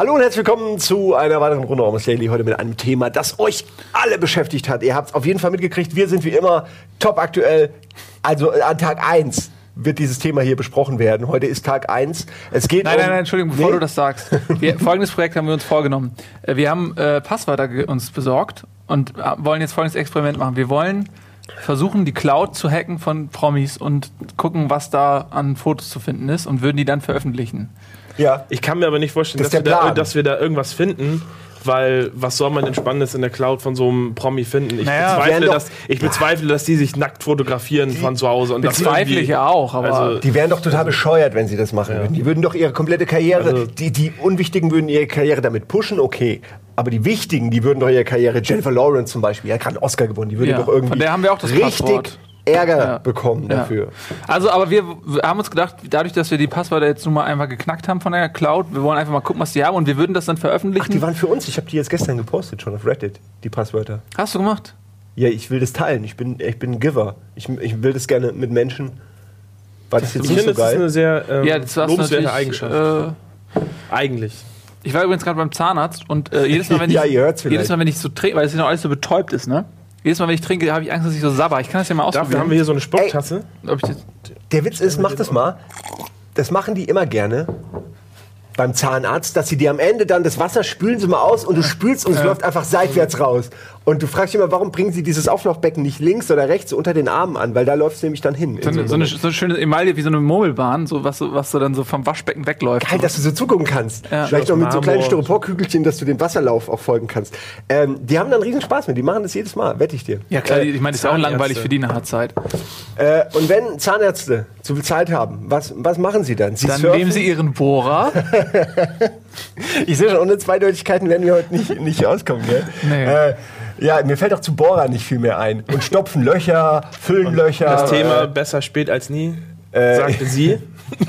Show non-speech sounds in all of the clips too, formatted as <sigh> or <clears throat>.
Hallo und herzlich willkommen zu einer weiteren Runde Almost Daily. Heute mit einem Thema, das euch alle beschäftigt hat. Ihr habt es auf jeden Fall mitgekriegt. Wir sind wie immer top aktuell. Also an Tag 1 wird dieses Thema hier besprochen werden. Heute ist Tag 1. Es geht Nein, um nein, nein, Entschuldigung, bevor Nee? du das sagst. Wir, <laughs> folgendes Projekt haben wir uns vorgenommen. Äh, Wir haben äh, Passwörter uns besorgt und äh, wollen jetzt folgendes Experiment machen. Wir wollen versuchen, die Cloud zu hacken von Promis und gucken, was da an Fotos zu finden ist und würden die dann veröffentlichen. Ja. Ich kann mir aber nicht vorstellen, Das dass wir, der da, dass wir da irgendwas finden, weil was soll man denn Spannendes in der Cloud von so einem Promi finden? Ich, Naja, bezweifle, doch- dass, ich bezweifle, dass die sich nackt fotografieren von zu Hause. Und das Bezweifle ich ja auch, aber Also, Die wären doch total bescheuert, wenn sie das machen würden. Die würden doch ihre komplette Karriere, Also- die, die Unwichtigen würden ihre Karriere damit pushen, okay. Aber die Wichtigen, die würden doch ihre Karriere, Jennifer Lawrence zum Beispiel, die hat gerade einen Oscar gewonnen, die würde Ja, doch irgendwie von der haben wir auch das richtig Passwort. Ärger Ja. bekommen Ja. dafür. Also, aber wir haben uns gedacht, dadurch, dass wir die Passwörter jetzt nun mal einfach geknackt haben von der Cloud, wir wollen einfach mal gucken, was die haben und wir würden das dann veröffentlichen. Ach, die waren für uns. Ich habe die jetzt gestern gepostet schon auf Reddit, die Passwörter. Hast du gemacht? Ja, ich will das teilen. Ich bin, ich bin ein Giver. Ich, ich will das gerne mit Menschen. War das jetzt ich nicht finde, so das ist eine geil? sehr ähm, Ja, das war lobenswerte. Eigenschaft. Äh, Eigentlich. Ich war übrigens gerade beim Zahnarzt und äh, jedes Mal, <laughs> wenn Ja, ich, ihr hört's vielleicht. jedes Mal, wenn ich so trinke, weil es ja noch alles so betäubt ist, ne? Jedes Mal, wenn ich trinke, habe ich Angst, dass ich so sabber. Ich kann das ja mal Dafür ausprobieren. haben wir hier so eine Spucktasse. Ob ich das, Der Witz ist, mach das mal. Das machen die immer gerne beim Zahnarzt, dass sie dir am Ende dann das Wasser spülen sie mal aus und du spülst und es läuft einfach seitwärts raus. Und du fragst dich immer, warum bringen sie dieses Auflaufbecken nicht links oder rechts unter den Armen an? Weil da läuft es nämlich dann hin. so, eine, so, eine, so eine schöne Emaille wie so eine Murmelbahn, so was, was so dann so vom Waschbecken wegläuft. Geil, dass du so zugucken kannst. Ja. Vielleicht noch mit so kleinen Styroporkügelchen, dass du den Wasserlauf auch folgen kannst. Ähm, die haben dann riesen Spaß mit. Die machen das jedes Mal, wette ich dir. ja klar, ich meine, das ist ja auch langweilig für die nach der Zeit. Äh, und wenn Zahnärzte zu viel Zeit haben, was, was machen sie dann? Sie Dann surfen? nehmen sie ihren Bohrer. <laughs> Ich sehe schon, ohne Zweideutigkeiten werden wir heute nicht, nicht auskommen, gell? Nee. Äh, ja, mir fällt auch zu Bohrer nicht viel mehr ein. Und stopfen Löcher, füllen Löcher. Das Thema Äh, besser spät als nie, sagte sie. <laughs>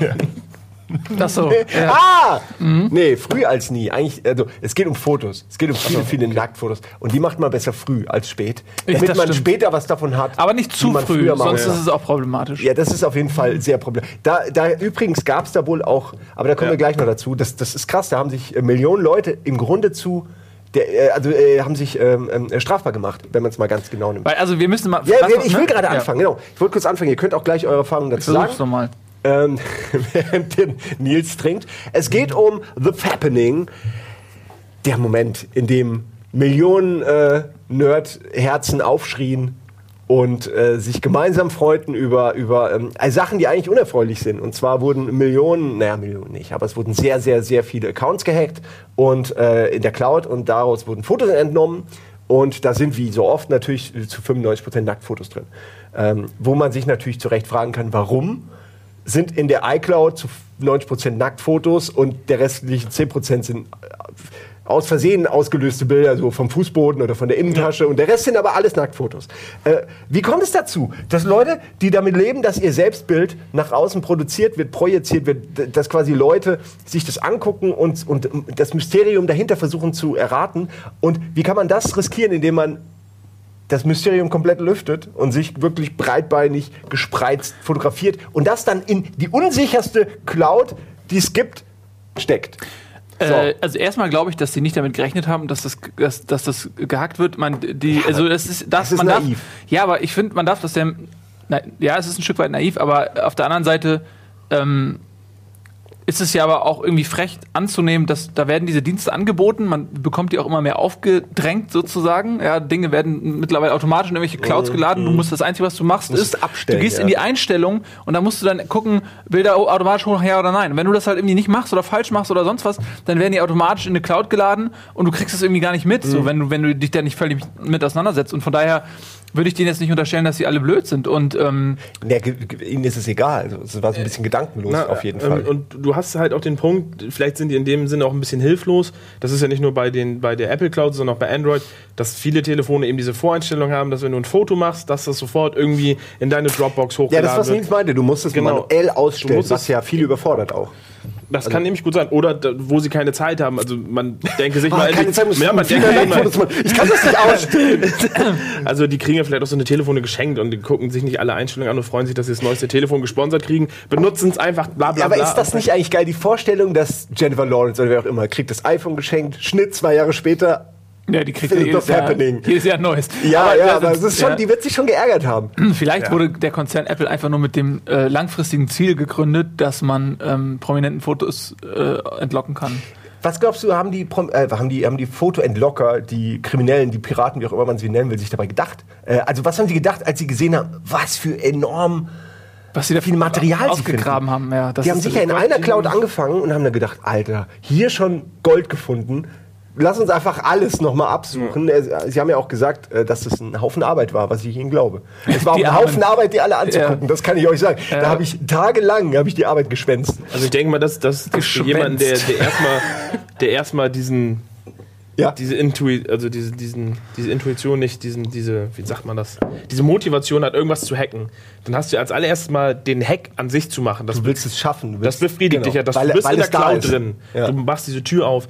Das so. Ja. Ah! Nee, früh als nie. Eigentlich, also, es geht um Fotos. Es geht um viele, viele Nacktfotos. Und die macht man besser früh als spät. Ich- Damit man stimmt. später was davon hat. Aber nicht zu früh, sonst ist es auch problematisch. Ja, das ist auf jeden Fall sehr problematisch. Da, da übrigens gab es da wohl auch, aber da kommen Ja. wir gleich noch dazu. Das, das ist krass. Da haben sich äh, Millionen Leute im Grunde zu, der, äh, also äh, haben sich ähm, ähm, strafbar gemacht, wenn man es mal ganz genau nimmt. Weil, also wir müssen mal. Ja, doch- ich will ne? gerade Ja. anfangen, genau. Ich wollte kurz anfangen. Ihr könnt auch gleich eure Erfahrungen dazu Versuch's sagen. mal. Ähm, <laughs> während Nils trinkt. Es geht um The Fappening. Der Moment, in dem Millionen äh, Nerd-Herzen aufschrien und äh, sich gemeinsam freuten über, über ähm, äh, Sachen, die eigentlich unerfreulich sind. Und zwar wurden Millionen, naja, Millionen nicht, aber es wurden sehr, sehr, sehr viele Accounts gehackt und äh, in der Cloud und daraus wurden Fotos entnommen. Und da sind wie so oft natürlich zu 95% Nacktfotos drin. Ähm, wo man sich natürlich zu Recht fragen kann, warum sind in der iCloud zu 90% Nacktfotos und der restlichen 10% sind äh, aus Versehen ausgelöste Bilder, so vom Fußboden oder von der Innentasche. Und der Rest sind aber alles Nacktfotos. Äh, wie kommt es dazu, dass Leute, die damit leben, dass ihr Selbstbild nach außen produziert wird, projiziert wird, dass quasi Leute sich das angucken und, und das Mysterium dahinter versuchen zu erraten? Und wie kann man das riskieren, indem man das Mysterium komplett lüftet und sich wirklich breitbeinig gespreizt fotografiert und das dann in die unsicherste Cloud, die es gibt, steckt. So. Äh, also erstmal glaube ich, dass sie nicht damit gerechnet haben, dass das, dass, dass das gehackt wird. Man, die, also das ist, das, das ist naiv. Darf, ja, aber ich finde, man darf das der, na, ja, es ist ein Stück weit naiv, aber auf der anderen Seite ähm, ist es ja aber auch irgendwie frech anzunehmen, dass da werden diese Dienste angeboten, man bekommt die auch immer mehr aufgedrängt sozusagen. Ja, Dinge werden mittlerweile automatisch in irgendwelche Clouds geladen. Du musst das Einzige, was du machst, Mhm. Musst ist, abstellen, du gehst ja. in die Einstellung und da musst du dann gucken, Bilder automatisch hoch, ja oder nein. Und wenn du das halt irgendwie nicht machst oder falsch machst oder sonst was, dann werden die automatisch in eine Cloud geladen und du kriegst es irgendwie gar nicht mit, Mhm. so wenn du wenn du dich da nicht völlig mit auseinandersetzt. Und von daher würde ich denen jetzt nicht unterstellen, dass sie alle blöd sind. Und ähm, ge- ihnen ist es egal. Also, es war so ein bisschen gedankenlos Na, auf jeden ähm, Fall. Und du hast halt auch den Punkt, vielleicht sind die in dem Sinne auch ein bisschen hilflos. Das ist ja nicht nur bei, den, bei der Apple Cloud, sondern auch bei Android, dass viele Telefone eben diese Voreinstellung haben, dass wenn du ein Foto machst, dass das sofort irgendwie in deine Dropbox ja, hochgeladen das, was wird. Nils meinte, du musst es Genau. manuell ausstellen, Du musst was ja viel überfordert auch. Das kann nämlich gut sein. Oder da, wo sie keine Zeit haben. Also man denke sich Ah, mal, keine Zeit, muss ja, man denke mal. Ich kann das nicht ausstehen. <laughs> also die kriegen ja vielleicht auch so eine Telefone geschenkt und die gucken sich nicht alle Einstellungen an und freuen sich, dass sie das neueste Telefon gesponsert kriegen, benutzen es einfach, bla bla Ja, aber bla. ist das nicht eigentlich geil, die Vorstellung, dass Jennifer Lawrence oder wer auch immer kriegt das iPhone geschenkt, Schnitt zwei Jahre später. Ja, die kriegt Philip ja jedes of Jahr, Happening. jedes Jahr ein neues. Ja, ja, das aber es ist schon, ja. die wird sich schon geärgert haben. Vielleicht wurde der Konzern Apple einfach nur mit dem äh, langfristigen Ziel gegründet, dass man ähm, prominenten Fotos äh, entlocken kann. Was glaubst du, haben die, äh, haben die, haben die Fotoentlocker, die Kriminellen, die Piraten, wie auch immer man sie nennen will, sich dabei gedacht? Äh, also was haben sie gedacht, als sie gesehen haben, was für enorm Was sie da viel Material sie ausgegraben haben. Ja, das Die haben sicher in einer Cloud angefangen und haben dann gedacht, Alter, hier schon Gold gefunden. Lass uns einfach alles nochmal absuchen. Äh, Sie haben ja auch gesagt, äh, dass das ein Haufen Arbeit war, was ich Ihnen glaube. Es war auch ein. Haufen Arbeit, die alle anzugucken. Ja. Das kann ich euch sagen. Da Ja. habe ich tagelang habe ich die Arbeit geschwänzt. Also ich denke mal, dass das für Geschwänzt. jemanden, der, der erstmal der erstmal diesen Ja. diese Intui also diese, diesen, diese Intuition nicht, diesen, diese, wie sagt man das, diese Motivation hat, irgendwas zu hacken, dann hast du als allererstes mal den Hack an sich zu machen. Das, Du willst es schaffen. Du das willst, befriedigt genau. dich ja, dass Weil- du bist in der da Cloud drin. Ja. Du machst diese Tür auf.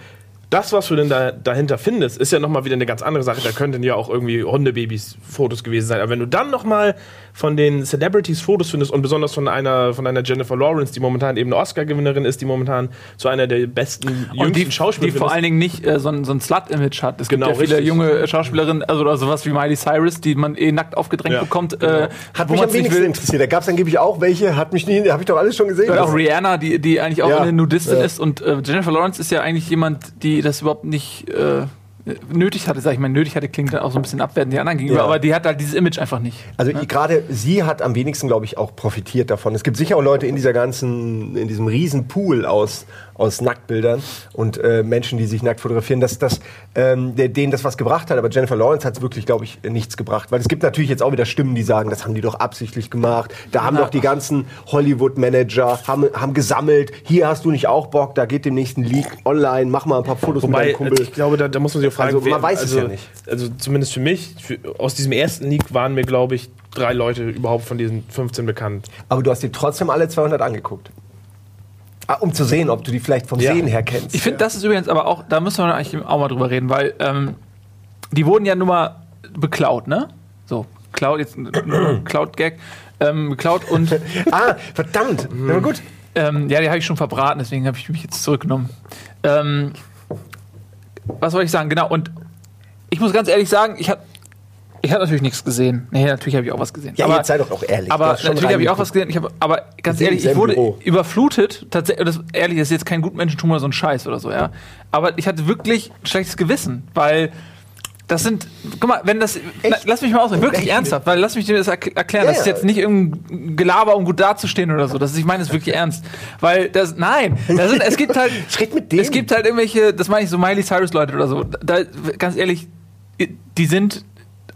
Das, was du denn da, dahinter findest, ist ja nochmal wieder eine ganz andere Sache. Da könnten ja auch irgendwie Hundebabys Fotos gewesen sein. Aber wenn du dann nochmal von den Celebrities Fotos findest und besonders von einer, von einer Jennifer Lawrence, die momentan eben eine Oscar-Gewinnerin ist, die momentan zu einer der besten, und jüngsten die, die Schauspielerinnen vor allen Dingen nicht äh, so ein, so ein Slut-Image hat. Es Genau, gibt ja viele richtig. junge Schauspielerinnen, also oder sowas wie Miley Cyrus, die man eh nackt aufgedrängt Ja, bekommt. genau. Äh, Hat wo mich am nicht wenigsten will. interessiert. Da gab es angeblich auch welche, hat mich nie, habe ich doch alles schon gesehen. Oder auch Rihanna, die, die eigentlich auch Ja. eine Nudistin Ja. ist. Und äh, Jennifer Lawrence ist ja eigentlich jemand, die das überhaupt nicht äh, nötig hatte, sag ich mal. Nötig hatte klingt dann auch so ein bisschen abwertend den anderen gegenüber, Ja. aber die hat halt dieses Image einfach nicht. Also gerade sie hat am wenigsten, glaube ich, auch profitiert davon. Es gibt sicher auch Leute in dieser ganzen, in diesem riesen Pool aus, aus Nacktbildern und äh, Menschen, die sich nackt fotografieren, dass das ähm, denen das was gebracht hat. Aber Jennifer Lawrence hat es wirklich, glaube ich, nichts gebracht. Weil es gibt natürlich jetzt auch wieder Stimmen, die sagen, das haben die doch absichtlich gemacht. Da haben Ja. doch die ganzen Hollywood-Manager haben, haben gesammelt. Hier hast du nicht auch Bock, da geht demnächst ein Leak online, mach mal ein paar Fotos mit Wobei, deinem Kumpel. ich glaube, da, da muss man sich fragen, Also, man weiß es also, ja nicht. Also zumindest für mich, für, aus diesem ersten Leak waren mir, glaube ich, drei Leute überhaupt von diesen 15 bekannt. Aber du hast dir trotzdem alle 200 angeguckt. Ah, um zu sehen, ob du die vielleicht vom Ja. Sehen her kennst. Ich finde, das ist übrigens aber auch, da müssen wir eigentlich auch mal drüber reden, weil ähm, die wurden ja nun mal beklaut, ne? So, Cloud, jetzt ein <clears throat> Cloud-Gag. Ähm, geklaut und <laughs> Ah, verdammt. Na gut. Ähm, ja, die habe ich schon verbraten, deswegen habe ich mich jetzt zurückgenommen. Ähm, was soll ich sagen? Genau, und ich muss ganz ehrlich sagen, ich habe ich hab natürlich nichts gesehen. Nee, natürlich habe ich auch was gesehen. Ja, aber, jetzt sei doch auch ehrlich. Aber natürlich habe ich auch was gesehen. Ich hab, aber ganz sind ehrlich, ich wurde Büro. überflutet. Tatsächlich, das, ehrlich, das ist jetzt kein Gutmenschentum oder so ein Scheiß oder so, ja. Aber ich hatte wirklich ein schlechtes Gewissen, weil das sind, guck mal, wenn das, na, lass mich mal ausreden, wirklich Echt? ernsthaft, weil lass mich dir das erk- erklären. Ja, das ist jetzt nicht irgendein Gelaber, um gut dazustehen oder so. Das ist, ich meine es wirklich ernst. Weil das, nein, das sind, es gibt halt, <laughs> Schritt mit dem. es gibt halt irgendwelche, das meine ich so Miley Cyrus Leute oder so. Da, ganz ehrlich, die sind,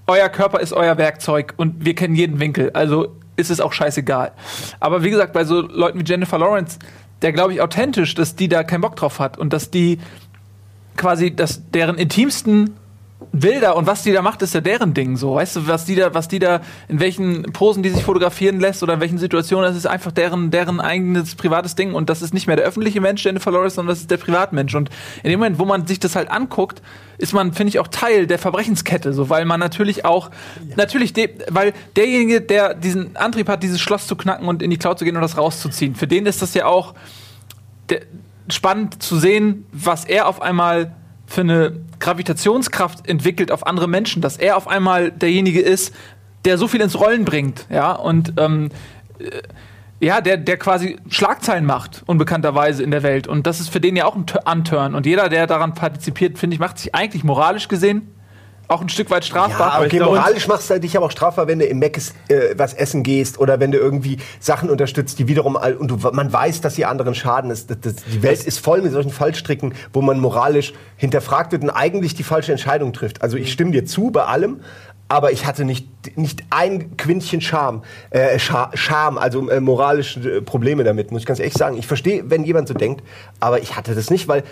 euer Körper ist euer Werkzeug und wir kennen jeden Winkel. Also ist es auch scheißegal. Aber wie gesagt, bei so Leuten wie Jennifer Lawrence, der glaube ich authentisch, dass die da keinen Bock drauf hat und dass die quasi, dass deren intimsten Bilder und was die da macht, ist ja deren Ding so. Weißt du, was die da, was die da, in welchen Posen die sich fotografieren lässt oder in welchen Situationen, das ist einfach deren, deren eigenes privates Ding und das ist nicht mehr der öffentliche Mensch, Jennifer Lawrence, sondern das ist der Privatmensch. Und in dem Moment, wo man sich das halt anguckt, ist man, finde ich, auch Teil der Verbrechenskette, so, weil man natürlich auch, natürlich, de, weil derjenige, der diesen Antrieb hat, dieses Schloss zu knacken und in die Cloud zu gehen und das rauszuziehen, für den ist das ja auch der, spannend zu sehen, was er auf einmal für eine Gravitationskraft entwickelt auf andere Menschen, dass er auf einmal derjenige ist, der so viel ins Rollen bringt, ja, und ähm, äh, ja, der, der quasi Schlagzeilen macht, unbekannterweise in der Welt. Und das ist für den ja auch ein Tu- Unturn. Und jeder, der daran partizipiert, finde ich, macht sich eigentlich moralisch gesehen auch ein Stück weit strafbar. Ja, okay, glaube- moralisch machst du dich aber auch strafbar, wenn du im Meckes äh, was essen gehst oder wenn du irgendwie Sachen unterstützt, die wiederum all, und du, man weiß, dass die anderen schaden. Das, das, das, die Welt ist voll mit solchen Fallstricken, wo man moralisch hinterfragt wird und eigentlich die falsche Entscheidung trifft. Also ich stimme dir zu bei allem, aber ich hatte nicht, nicht ein Quintchen Scham, äh, Scha Scham, also äh, moralische Probleme damit, muss ich ganz ehrlich sagen. Ich verstehe, wenn jemand so denkt, aber ich hatte das nicht, weil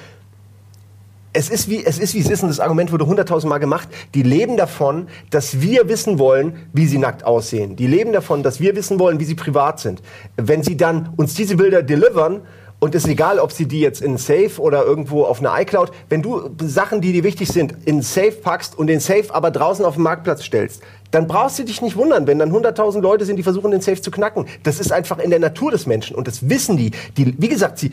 es ist wie es ist wie es ist und das Argument wurde hunderttausend Mal gemacht. Die leben davon, dass wir wissen wollen, wie sie nackt aussehen. Die leben davon, dass wir wissen wollen, wie sie privat sind. Wenn sie dann uns diese Bilder delivern Und es ist egal, ob sie die jetzt in Safe oder irgendwo auf einer iCloud, wenn du Sachen, die dir wichtig sind, in Safe packst und den Safe aber draußen auf den Marktplatz stellst, dann brauchst du dich nicht wundern, wenn dann 100.000 Leute sind, die versuchen, den Safe zu knacken. Das ist einfach in der Natur des Menschen und das wissen die. die wie gesagt, sie,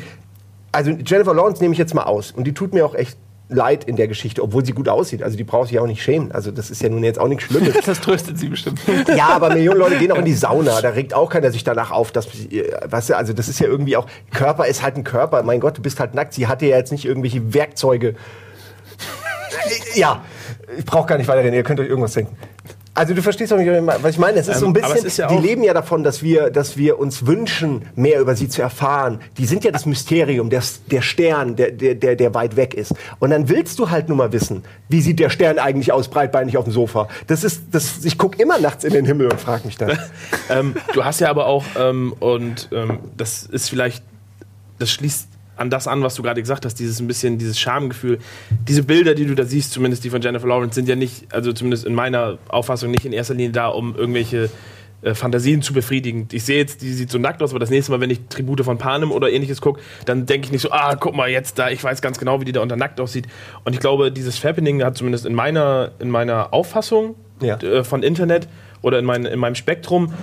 also Jennifer Lawrence nehme ich jetzt mal aus und die tut mir auch echt leid in der Geschichte, obwohl sie gut aussieht. Also die braucht sich auch nicht schämen. Also das ist ja nun jetzt auch nichts Schlimmes. <laughs> Das tröstet sie bestimmt. Ja, aber Millionen Leute gehen auch in die Sauna. Da regt auch keiner sich danach auf, dass, äh, weißt du, also das ist ja irgendwie auch, Körper ist halt ein Körper. Mein Gott, du bist halt nackt. Sie hatte ja jetzt nicht irgendwelche Werkzeuge. <laughs> Ja, ich brauche gar nicht weiterreden. Ihr könnt euch irgendwas denken. Also du verstehst doch nicht, was ich meine. Es ist so ein Ähm, bisschen, ja die leben ja davon, dass wir, dass wir uns wünschen, mehr über sie zu erfahren. Die sind ja das Mysterium, der, der Stern, der, der, der, der weit weg ist. Und dann willst du halt nur mal wissen, wie sieht der Stern eigentlich aus, breitbeinig auf dem Sofa. Das ist, das, ich gucke immer nachts in den Himmel und frage mich das. <laughs> ähm, du hast ja aber auch, ähm, und ähm, das ist vielleicht, das schließt an das an, was du gerade gesagt hast, dieses ein bisschen, dieses Schamgefühl. Diese Bilder, die du da siehst, zumindest die von Jennifer Lawrence, sind ja nicht, also zumindest in meiner Auffassung, nicht in erster Linie da, um irgendwelche äh, Fantasien zu befriedigen. Ich sehe jetzt, die sieht so nackt aus, aber das nächste Mal, wenn ich Tribute von Panem oder ähnliches gucke, dann denke ich nicht so, ah, guck mal jetzt da, ich weiß ganz genau, wie die da unter nackt aussieht. Und ich glaube, dieses Fappening hat zumindest in meiner, in meiner Auffassung Ja. äh, von Internet oder in, mein, in meinem Spektrum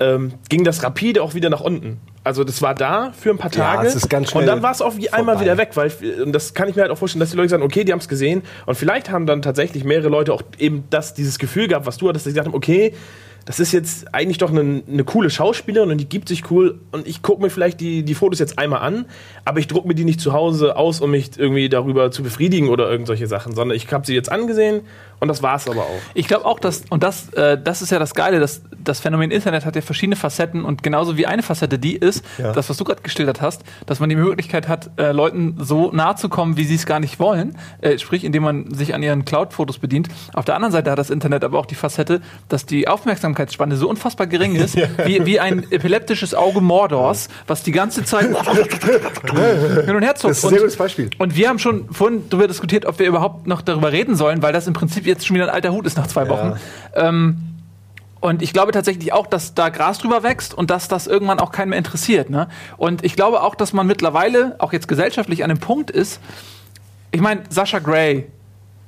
ähm, ging das rapide auch wieder nach unten. Also das war da für ein paar Ja, Tage es ist ganz schnell und dann war es auch wie einmal vorbei. wieder weg, weil und das kann ich mir halt auch vorstellen, dass die Leute sagen, okay, die haben es gesehen und vielleicht haben dann tatsächlich mehrere Leute auch eben das dieses Gefühl gehabt, was du hattest, dass sie gesagt haben, okay, das ist jetzt eigentlich doch eine, eine coole Schauspielerin und die gibt sich cool und ich gucke mir vielleicht die, die Fotos jetzt einmal an, aber ich drucke mir die nicht zu Hause aus, um mich irgendwie darüber zu befriedigen oder irgend solche Sachen, sondern ich habe sie jetzt angesehen und das war's aber auch. Ich glaube auch, dass, und das, äh, das ist ja das Geile, dass das Phänomen Internet hat ja verschiedene Facetten und genauso wie eine Facette die ist, Ja. das, was du gerade geschildert hast, dass man die Möglichkeit hat, äh, Leuten so nahe zu kommen, wie sie es gar nicht wollen, äh, sprich, indem man sich an ihren Cloud-Fotos bedient. Auf der anderen Seite hat das Internet aber auch die Facette, dass die Aufmerksamkeitsspanne so unfassbar gering ist, <laughs> wie, wie ein epileptisches Auge Mordors, was die ganze Zeit <laughs> hin und her zuckt. Das ist ein sehr gutes Beispiel. Und wir haben schon vorhin darüber diskutiert, ob wir überhaupt noch darüber reden sollen, weil das im Prinzip jetzt schon wieder ein alter Hut ist nach zwei Wochen. Ähm, und ich glaube tatsächlich auch, dass da Gras drüber wächst und dass das irgendwann auch keinen mehr interessiert. Ne? Und ich glaube auch, dass man mittlerweile, auch jetzt gesellschaftlich, an dem Punkt ist, ich meine, Sascha Gray,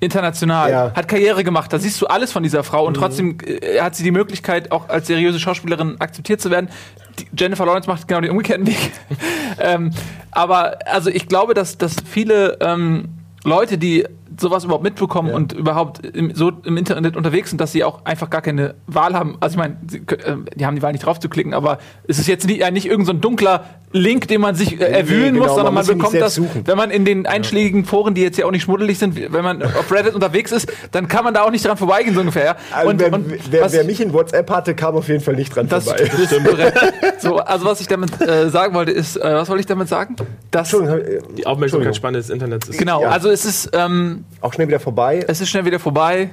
international, Ja. hat Karriere gemacht, da siehst du alles von dieser Frau und trotzdem äh, hat sie die Möglichkeit, auch als seriöse Schauspielerin akzeptiert zu werden. Die Jennifer Lawrence macht genau den umgekehrten Weg. <laughs> ähm, aber also ich glaube, dass, dass viele ähm, Leute, die sowas überhaupt mitbekommen und überhaupt im, so im Internet unterwegs sind, dass sie auch einfach gar keine Wahl haben. Also ich meine, äh, die haben die Wahl nicht drauf zu klicken, aber es ist jetzt nicht, äh, nicht irgendein so dunkler Link, den man sich äh, erwühlen genau, muss, sondern man man, bekommt das, suchen. wenn man in den einschlägigen Foren, die jetzt ja auch nicht schmuddelig sind, wenn man auf Reddit unterwegs ist, dann kann man da auch nicht dran vorbeigehen, so ungefähr. Ja? Also wer, wer, was- wer mich in WhatsApp hatte, kam auf jeden Fall nicht dran das vorbei. ist. So, also was ich damit äh, sagen wollte, ist, äh, was wollte ich damit sagen? Dass, Entschuldigung, äh, Die Aufmerksamkeitsspanne des Internets ist genau, Ja. also es ist, ähm, auch schnell wieder vorbei. es ist schnell wieder vorbei.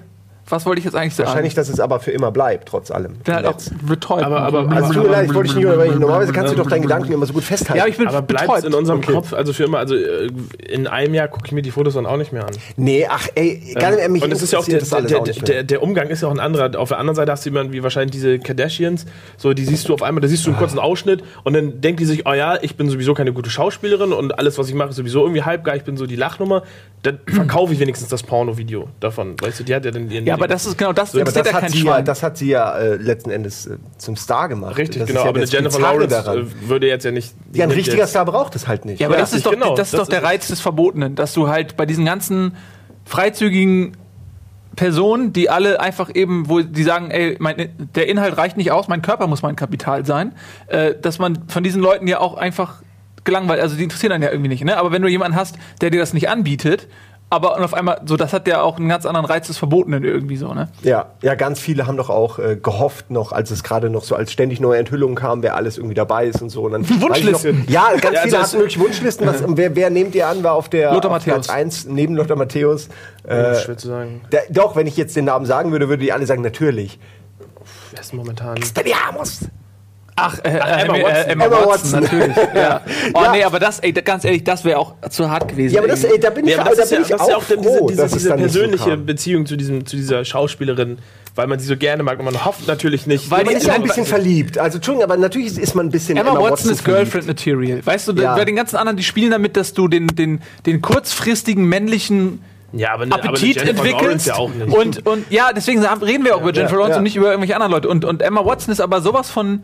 Was wollte ich jetzt eigentlich sagen? Wahrscheinlich, dass es aber für immer bleibt, trotz allem. bin halt auch betäubt. Aber- aber- Also tut mir leid, ich wollte dich nicht unterbrechen. Normalerweise kannst du doch deinen Gedanken immer so gut festhalten. ja, aber ich bin aber bleibt betäubt. in unserem Okay. Kopf, also für immer, also äh, in einem Jahr gucke ich mir die Fotos dann auch nicht mehr an. nee, ach ey, gar nicht mehr mich und es ist ja auch der, interessiert das alles der, auch der, nicht mehr. der, der Umgang ist ja auch ein anderer. Auf der anderen Seite hast du jemanden wie wahrscheinlich diese Kardashians, so die siehst du auf einmal, da siehst du einen kurzen Ausschnitt und dann denkt die sich, oh ja, ich bin sowieso keine gute Schauspielerin und alles, was ich mache, ist sowieso irgendwie halbgar, ich bin so die Lachnummer. Dann verkaufe ich wenigstens das Porno-Video davon. Weißt du, die hat ja dann ihren. Ja, aber das ist genau das, interessiert das ja hat, kein sie ja, Schwein. das hat sie ja äh, letzten Endes äh, zum Star gemacht. Richtig, das genau. Ist ja aber eine das Jennifer Lawrence daran. äh, würde jetzt ja nicht. Ja, ein richtiger jetzt- Star braucht es halt nicht. Ja, aber Ja, das ist doch, genau, das ist das doch der ist. Reiz des Verbotenen, dass du halt bei diesen ganzen freizügigen Personen, die alle einfach eben, wo die sagen, ey, mein, der Inhalt reicht nicht aus, mein Körper muss mein Kapital sein, äh, dass man von diesen Leuten ja auch einfach gelangweilt, also die interessieren dann ja irgendwie nicht, ne? Aber wenn du jemanden hast, der dir das nicht anbietet, aber und auf einmal, so, das hat ja auch einen ganz anderen Reiz des Verbotenen irgendwie so, ne? Ja, ja, ganz viele haben doch auch äh, gehofft noch, als es gerade noch so als ständig neue Enthüllungen kam, wer alles irgendwie dabei ist und so. Und dann, <laughs> Wunschlisten. Noch, ja, ganz <laughs> Ja, viele also hatten wirklich Wunschlisten. Was, wer, wer nehmt ihr an, war auf der Lothar auf Matthäus. Platz 1 neben Lothar Matthäus? Ja, Äh, schwer zu sagen. der, doch, wenn ich jetzt den Namen sagen würde, würde die alle sagen, natürlich. Wer ist momentan? Expelliarmus! Ach, äh, Emma Emma, Watson. Watson, Emma Emma Watson, natürlich. <laughs> Ja. Oh Ja. nee, aber das, ey, ganz ehrlich, das wäre auch zu hart gewesen. Ja, aber das, ey, da bin ich, Ja, aber da bin ja, ich das auch ist ja auch froh, diese, diese, diese so persönliche kam. Beziehung zu, diesem, zu dieser Schauspielerin, weil man sie so gerne mag und man hofft natürlich nicht. Weil Man die- ist ja ein bisschen verliebt. Also, Entschuldigung, aber natürlich ist man ein bisschen Emma, Watson ist. Girlfriend Material. Weißt du, Ja. bei den ganzen anderen, die spielen damit, dass du den, den, den kurzfristigen männlichen ja, aber, ne- aber Appetit Lawrence entwickelst. Ja auch nicht. Und, und ja, deswegen reden wir auch über Jennifer Lawrence ja. und nicht über irgendwelche anderen Leute. Und, und Emma Watson ist aber sowas von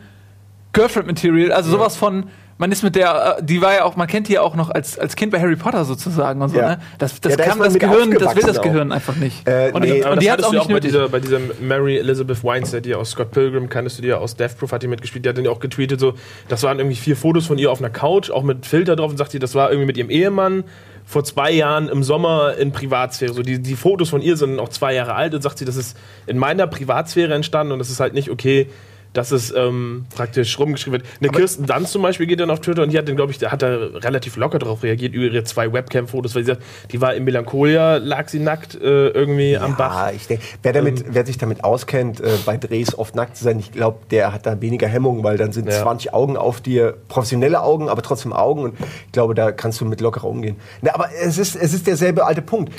Girlfriend Material, also sowas von. Man ist mit der, äh, die war ja auch, man kennt die ja auch noch als, als Kind bei Harry Potter sozusagen und so, Ja. ne? Das, das Ja, da kann das Gehirn, das will das auch. Gehirn einfach nicht. Äh, und, nee, die- Aber und die hat auch nicht bei nötig. dieser, bei dieser Mary Elizabeth Weinstein, die aus Scott Pilgrim, kanntest du die ja aus Death Proof, hat die mitgespielt, die hat dann ja auch getweetet, so, das waren irgendwie vier Fotos von ihr auf einer Couch, auch mit Filter drauf und sagt die, das war irgendwie mit ihrem Ehemann vor zwei Jahren im Sommer in Privatsphäre. So, die, die Fotos von ihr sind auch zwei Jahre alt und sagt sie, das ist in meiner Privatsphäre entstanden und das ist halt nicht okay, dass es ähm, praktisch rumgeschrieben wird. Eine Kirsten Dunst zum Beispiel geht dann auf Twitter und die hat dann, glaube ich, da hat da relativ locker drauf reagiert über ihre zwei Webcam-Fotos, weil sie sagt, die war in Melancholia, lag sie nackt äh, irgendwie am Bach. Ja, ich denke, wer, damit, wer sich damit auskennt, äh, bei Drehs oft nackt zu sein, ich glaube, der hat da weniger Hemmung, weil dann sind Ja. 20 Augen auf dir, professionelle Augen, aber trotzdem Augen und ich glaube, da kannst du mit lockerer umgehen. Na, aber es ist, es ist derselbe alte Punkt.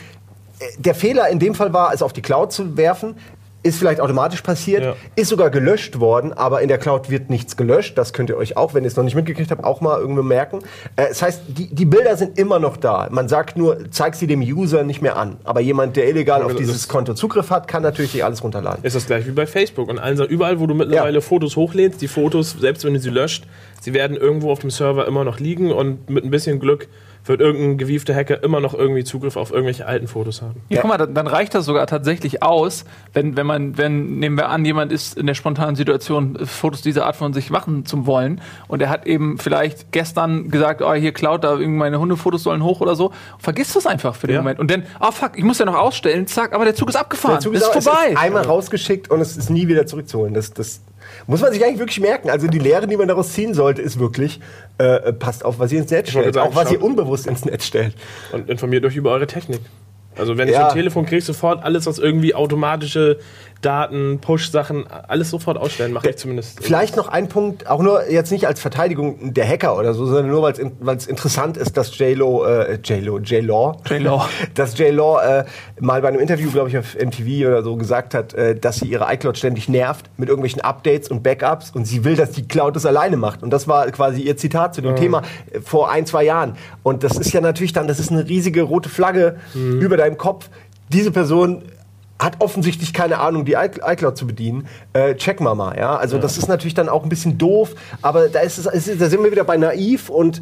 Äh, Der Fehler in dem Fall war, es auf die Cloud zu werfen. Ist vielleicht automatisch passiert, Ja. ist sogar gelöscht worden, aber in der Cloud wird nichts gelöscht. Das könnt ihr euch auch, wenn ihr es noch nicht mitgekriegt habt, auch mal irgendwo merken. Äh, das heißt, die, die Bilder sind immer noch da. Man sagt nur, zeig sie dem User nicht mehr an. Aber jemand, der illegal auf dieses Konto Zugriff hat, kann natürlich sich alles runterladen. Ist das gleich wie bei Facebook und allen, überall, wo du mittlerweile Ja. Fotos hochlädst, die Fotos, selbst wenn du sie löscht, sie werden irgendwo auf dem Server immer noch liegen und mit ein bisschen Glück wird irgendein gewiefter Hacker immer noch irgendwie Zugriff auf irgendwelche alten Fotos haben. Ja, guck mal, dann, dann reicht das sogar tatsächlich aus, wenn, wenn man, wenn, nehmen wir an, jemand ist in der spontanen Situation, äh, Fotos dieser Art von sich machen zu wollen und er hat eben vielleicht gestern gesagt, oh, hier klaut da irgendwie meine Hundefotos sollen hoch oder so, vergisst das einfach für den Ja. Moment und dann, oh fuck, ich muss ja noch ausstellen, zack, aber der Zug ist abgefahren, Der Zug ist aber- vorbei. Es ist einmal rausgeschickt und es ist nie wieder zurückzuholen. Das, das muss man sich eigentlich wirklich merken. Also die Lehre, die man daraus ziehen sollte, ist wirklich, äh, passt auf, was ihr ins Netz stellt. sagen, auch was ihr unbewusst ins Netz stellt. Und informiert euch über eure Technik. Also wenn ich Ja. ein Telefon kriege, sofort alles, was irgendwie automatische Daten, Push-Sachen, alles sofort ausstellen, mache ich zumindest. Vielleicht noch ein Punkt, auch nur jetzt nicht als Verteidigung der Hacker oder so, sondern nur, weil es in, interessant ist, dass J-Lo, äh, J-Lo, J-Law, J-Law. <laughs> dass J-Law äh, mal bei einem Interview, glaube ich, auf MTV oder so gesagt hat, äh, dass sie ihre iCloud ständig nervt mit irgendwelchen Updates und Backups und sie will, dass die Cloud das alleine macht. Und das war quasi ihr Zitat zu dem Thema äh, vor ein, zwei Jahren. Und das ist ja natürlich dann, das ist eine riesige rote Flagge über deinem Kopf. Diese Person hat offensichtlich keine Ahnung, die iC- iCloud zu bedienen. Äh, check mal mal, ja. Also das ist natürlich dann auch ein bisschen doof, aber da ist es, da sind wir wieder bei naiv und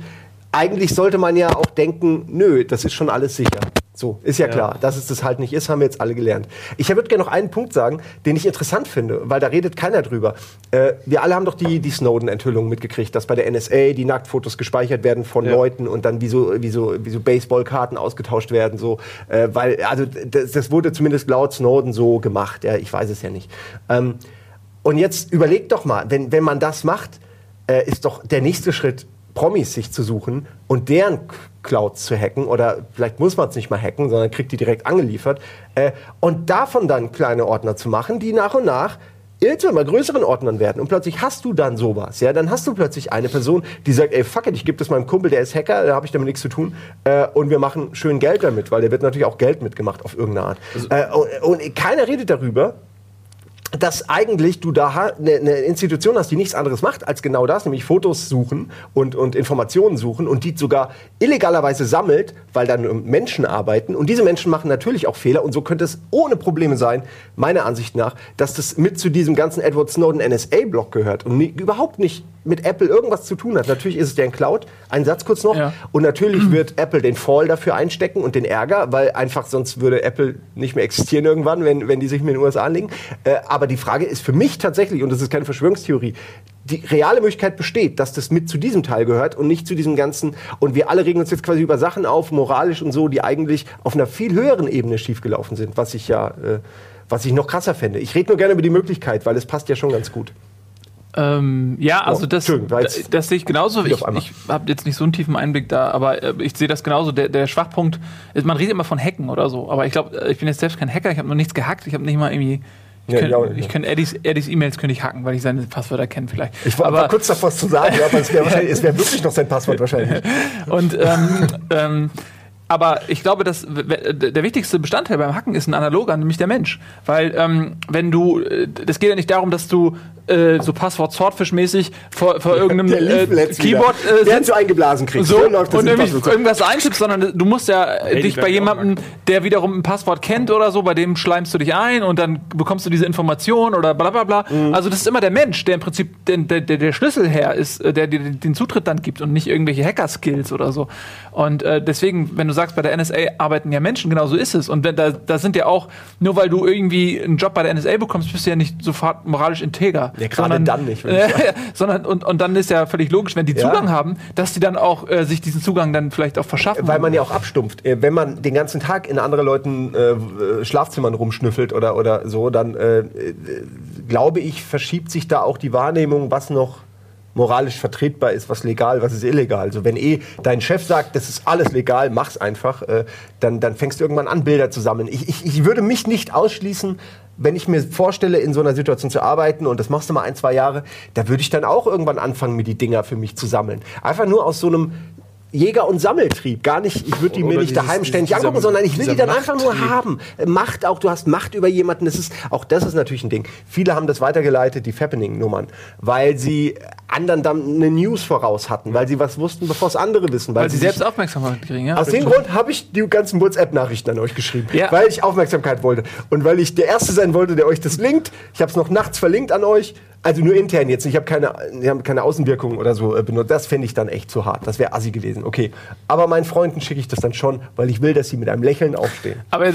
eigentlich sollte man ja auch denken, nö, das ist schon alles sicher. So, ist ja, klar. Dass es das halt nicht ist, haben wir jetzt alle gelernt. Ich würde gerne noch einen Punkt sagen, den ich interessant finde, weil da redet keiner drüber. Äh, wir alle haben doch die, die Snowden-Enthüllung mitgekriegt, dass bei der NSA die Nacktfotos gespeichert werden von Ja. Leuten und dann wie so, wie so, wie so Baseballkarten ausgetauscht werden, so, äh, weil, also das, das wurde zumindest laut Snowden so gemacht, ja, ich weiß es ja nicht. Ähm, und jetzt überlegt doch mal, wenn, wenn man das macht, äh, ist doch der nächste Schritt, Promis sich zu suchen und deren Clouds zu hacken oder vielleicht muss man es nicht mal hacken, sondern kriegt die direkt angeliefert äh, und davon dann kleine Ordner zu machen, die nach und nach irgendwann mal größeren Ordnern werden. Und plötzlich hast du dann sowas, ja, dann hast du plötzlich eine Person, die sagt, ey, fuck it, ich gebe das meinem Kumpel, der ist Hacker, da habe ich damit nichts zu tun äh, und wir machen schön Geld damit, weil der wird natürlich auch Geld mitgemacht auf irgendeine Art. äh, und, und keiner redet darüber, dass eigentlich du da eine ne Institution hast, die nichts anderes macht als genau das, nämlich Fotos suchen und, und Informationen suchen und die sogar illegalerweise sammelt, weil dann ähm, Menschen arbeiten. Und diese Menschen machen natürlich auch Fehler und so könnte es ohne Probleme sein, meiner Ansicht nach, dass das mit zu diesem ganzen Edward Snowden NSA-Block gehört und nie, überhaupt nicht mit Apple irgendwas zu tun hat. Natürlich ist es deren Cloud. Ein Satz kurz noch. Ja. Und natürlich wird Apple den Fall dafür einstecken und den Ärger, weil einfach sonst würde Apple nicht mehr existieren irgendwann, wenn, wenn die sich mit den USA anlegen. Äh, aber die Frage ist für mich tatsächlich, und das ist keine Verschwörungstheorie, die reale Möglichkeit besteht, dass das mit zu diesem Teil gehört und nicht zu diesem ganzen. Und wir alle regen uns jetzt quasi über Sachen auf, moralisch und so, die eigentlich auf einer viel höheren Ebene schiefgelaufen sind, was ich ja, äh, was ich noch krasser fände. Ich rede nur gerne über die Möglichkeit, weil es passt ja schon ganz gut. Ähm, ja, also Oh, das, war das, jetzt das sehe ich genauso. Ich, ich habe jetzt nicht so einen tiefen Einblick da, aber äh, ich sehe das genauso. Der, der Schwachpunkt ist, man redet immer von Hacken oder so, aber ich glaube, ich bin jetzt selbst kein Hacker, ich habe noch nichts gehackt, ich habe nicht mal irgendwie Ich Ja, könnte ich auch nicht. ich könnt Eddies Eddies E-Mails könnte ich hacken, weil ich seine Passwörter kenne vielleicht. Ich war, war kurz davor zu sagen, ja, aber es wäre <laughs> wäre wirklich noch sein Passwort wahrscheinlich. Und ähm, ähm, aber ich glaube, dass der wichtigste Bestandteil beim Hacken ist ein analoger, nämlich der Mensch. Weil ähm, wenn du, äh, das geht ja nicht darum, dass du äh, so Passwort Swordfish-mäßig vor, vor <laughs> irgendeinem äh, Keyboard äh, sitzt so eingeblasen kriegt. so, läuft das und Passwort. irgendwas eintippst, sondern du musst ja äh, dich die bei jemandem, der wiederum ein Passwort kennt oder so, bei dem schleimst du dich ein und dann bekommst du diese Information oder bla bla bla. Mhm. Also das ist immer der Mensch, der im Prinzip der, der, der der Schlüsselherr ist, äh, der dir den Zutritt dann gibt und nicht irgendwelche Hacker-Skills oder so. Und äh, deswegen, wenn du sagst, bei der NSA arbeiten ja Menschen, genau so ist es. Und wenn, da, da sind ja auch, nur weil du irgendwie einen Job bei der NSA bekommst, bist du ja nicht sofort moralisch integer. Ja, gerade sondern, dann nicht, Äh, <laughs> sondern und, und dann ist ja völlig logisch, wenn die Ja. Zugang haben, dass die dann auch äh, sich diesen Zugang dann vielleicht auch verschaffen. Weil man ja auch abstumpft. Äh, Wenn man den ganzen Tag in andere Leuten äh, äh, Schlafzimmern rumschnüffelt oder, oder so, dann äh, glaube ich, verschiebt sich da auch die Wahrnehmung, was noch moralisch vertretbar ist, was legal, was ist illegal. Also wenn eh dein Chef sagt, das ist alles legal, mach's einfach, äh, dann, dann fängst du irgendwann an, Bilder zu sammeln. Ich, ich, ich würde mich nicht ausschließen, wenn ich mir vorstelle, in so einer Situation zu arbeiten, und das machst du mal ein, zwei Jahre, da würde ich dann auch irgendwann anfangen, mir die Dinger für mich zu sammeln. Einfach nur aus so einem Jäger- und Sammeltrieb. Gar nicht, ich würde die mir nicht daheim ständig angucken, sondern ich will die dann einfach nur haben. Macht auch, du hast Macht über jemanden. Das ist, auch das ist natürlich ein Ding. Viele haben das weitergeleitet, die Fappening-Nummern, weil sie anderen dann eine News voraus hatten, weil sie was wussten, bevor es andere wissen. weil sie sich- selbst Aufmerksamkeit kriegen, ja. aus dem Grund habe ich die ganzen WhatsApp-Nachrichten an euch geschrieben, Ja. weil ich Aufmerksamkeit wollte und weil ich der Erste sein wollte, der euch das linkt. Ich habe es noch nachts verlinkt an euch, also nur intern jetzt. Ich habe keine, wir haben keine Außenwirkungen oder so äh, benutzt. Das fände ich dann echt zu hart. Das wäre assi gewesen. Okay, aber meinen Freunden schicke ich das dann schon, weil ich will, dass sie mit einem Lächeln aufstehen. Aber äh,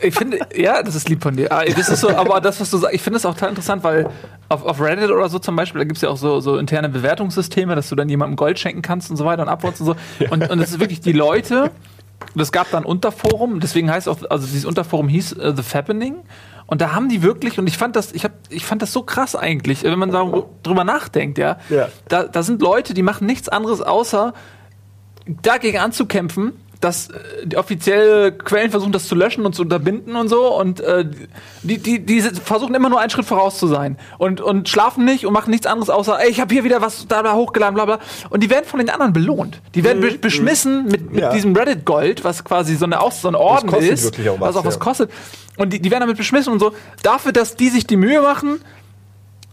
ich finde, ja, das ist lieb von dir. Ah, Das ist so, aber das, was du sagst, ich finde es auch total interessant, weil auf, auf Reddit oder so zum Beispiel, da gibt es ja auch so, so interne Bewertungssysteme, dass du dann jemandem Gold schenken kannst und so weiter und Upvotes und so. Und, und es ist wirklich die Leute, das gab dann Unterforum, deswegen heißt auch, also dieses Unterforum hieß äh, The Fappening. Und da haben die wirklich, und ich fand das, ich, hab, ich fand das so krass eigentlich, wenn man da drüber nachdenkt, ja. Ja. Da, da sind Leute, die machen nichts anderes außer dagegen anzukämpfen, dass äh, die offizielle Quellen versuchen, das zu löschen und zu unterbinden und so. Und äh, die, die, die versuchen immer nur einen Schritt voraus zu sein. Und, und schlafen nicht und machen nichts anderes außer, ey, ich habe hier wieder was da, da hochgeladen, bla bla. Und die werden von den anderen belohnt. Die werden be beschmissen mit, mit Ja. diesem Reddit-Gold, was quasi so, eine Aus so ein Orden ist. auch was, was auch was ja. kostet. Und die, die werden damit beschmissen und so. Dafür, dass die sich die Mühe machen,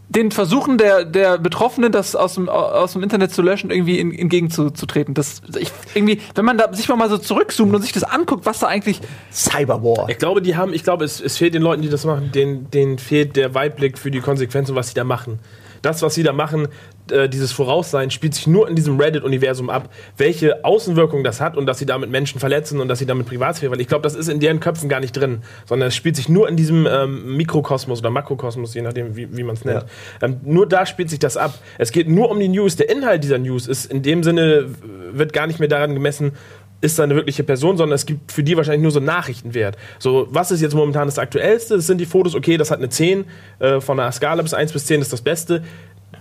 den Versuchen der, der Betroffenen, das aus dem, aus dem Internet zu löschen, irgendwie in, entgegenzutreten. Das, ich, irgendwie, wenn man da sich mal so zurückzoomt und sich das anguckt, was da eigentlich. Cyberwar. Ich glaube, die haben, ich glaube, es, es fehlt den Leuten, die das machen, denen, denen fehlt der Weitblick für die Konsequenzen, was sie da machen. Das, was sie da machen, äh, dieses Voraussein, spielt sich nur in diesem Reddit-Universum ab, welche Außenwirkung das hat und dass sie damit Menschen verletzen und dass sie damit Privatsphäre, weil ich glaube, das ist in deren Köpfen gar nicht drin, sondern es spielt sich nur in diesem ähm, Mikrokosmos oder Makrokosmos, je nachdem, wie, wie man es nennt. Ähm, nur da spielt sich das ab. Es geht nur um die News. Der Inhalt dieser News ist in dem Sinne, wird gar nicht mehr daran gemessen, ist da eine wirkliche Person, sondern es gibt für die wahrscheinlich nur so einen Nachrichtenwert. So, was ist jetzt momentan das Aktuellste? Das sind die Fotos, okay, das hat eine 10, äh, von einer Skala bis 1 bis 10 ist das Beste.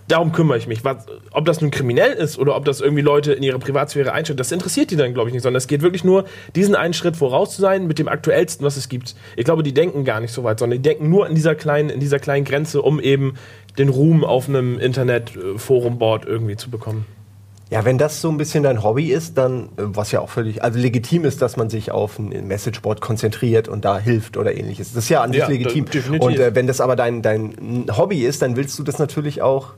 Darum kümmere ich mich. Was, ob das nun kriminell ist oder ob das irgendwie Leute in ihre Privatsphäre einschränkt, das interessiert die dann, glaube ich, nicht, sondern es geht wirklich nur, diesen einen Schritt voraus zu sein mit dem Aktuellsten, was es gibt. Ich glaube, die denken gar nicht so weit, sondern die denken nur in dieser kleinen, in dieser kleinen Grenze, um eben den Ruhm auf einem Internet-Forum-Board irgendwie zu bekommen. Ja, wenn das so ein bisschen dein Hobby ist, dann, was ja auch völlig, also legitim ist, dass man sich auf ein Messageboard konzentriert und da hilft oder ähnliches. Das ist ja an sich Ja, legitim. Und äh, wenn das aber dein, dein Hobby ist, dann willst du das natürlich auch,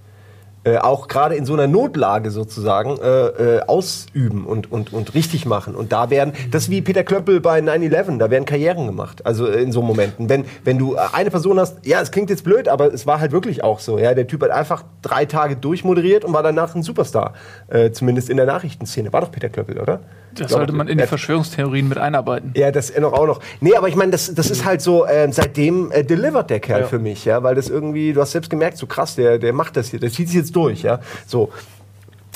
äh, auch gerade in so einer Notlage sozusagen, äh, äh, ausüben und, und, und richtig machen. Und da werden, das ist wie Peter Klöppel bei 9-11, da werden Karrieren gemacht. Also äh, in so Momenten. Wenn, wenn du äh, eine Person hast, ja, es klingt jetzt blöd, aber es war halt wirklich auch so. Ja, der Typ hat einfach drei Tage durchmoderiert und war danach ein Superstar. Äh, zumindest in der Nachrichtenszene. War doch Peter Klöppel, oder? Das sollte man in die Verschwörungstheorien mit einarbeiten. ja, das noch auch noch. Nee, aber ich meine, das, das ist halt so, ähm, seitdem äh, delivert der Kerl Ja. für mich, ja, weil das irgendwie, du hast selbst gemerkt, so krass, der, der macht das hier, der zieht sich jetzt durch, ja. So.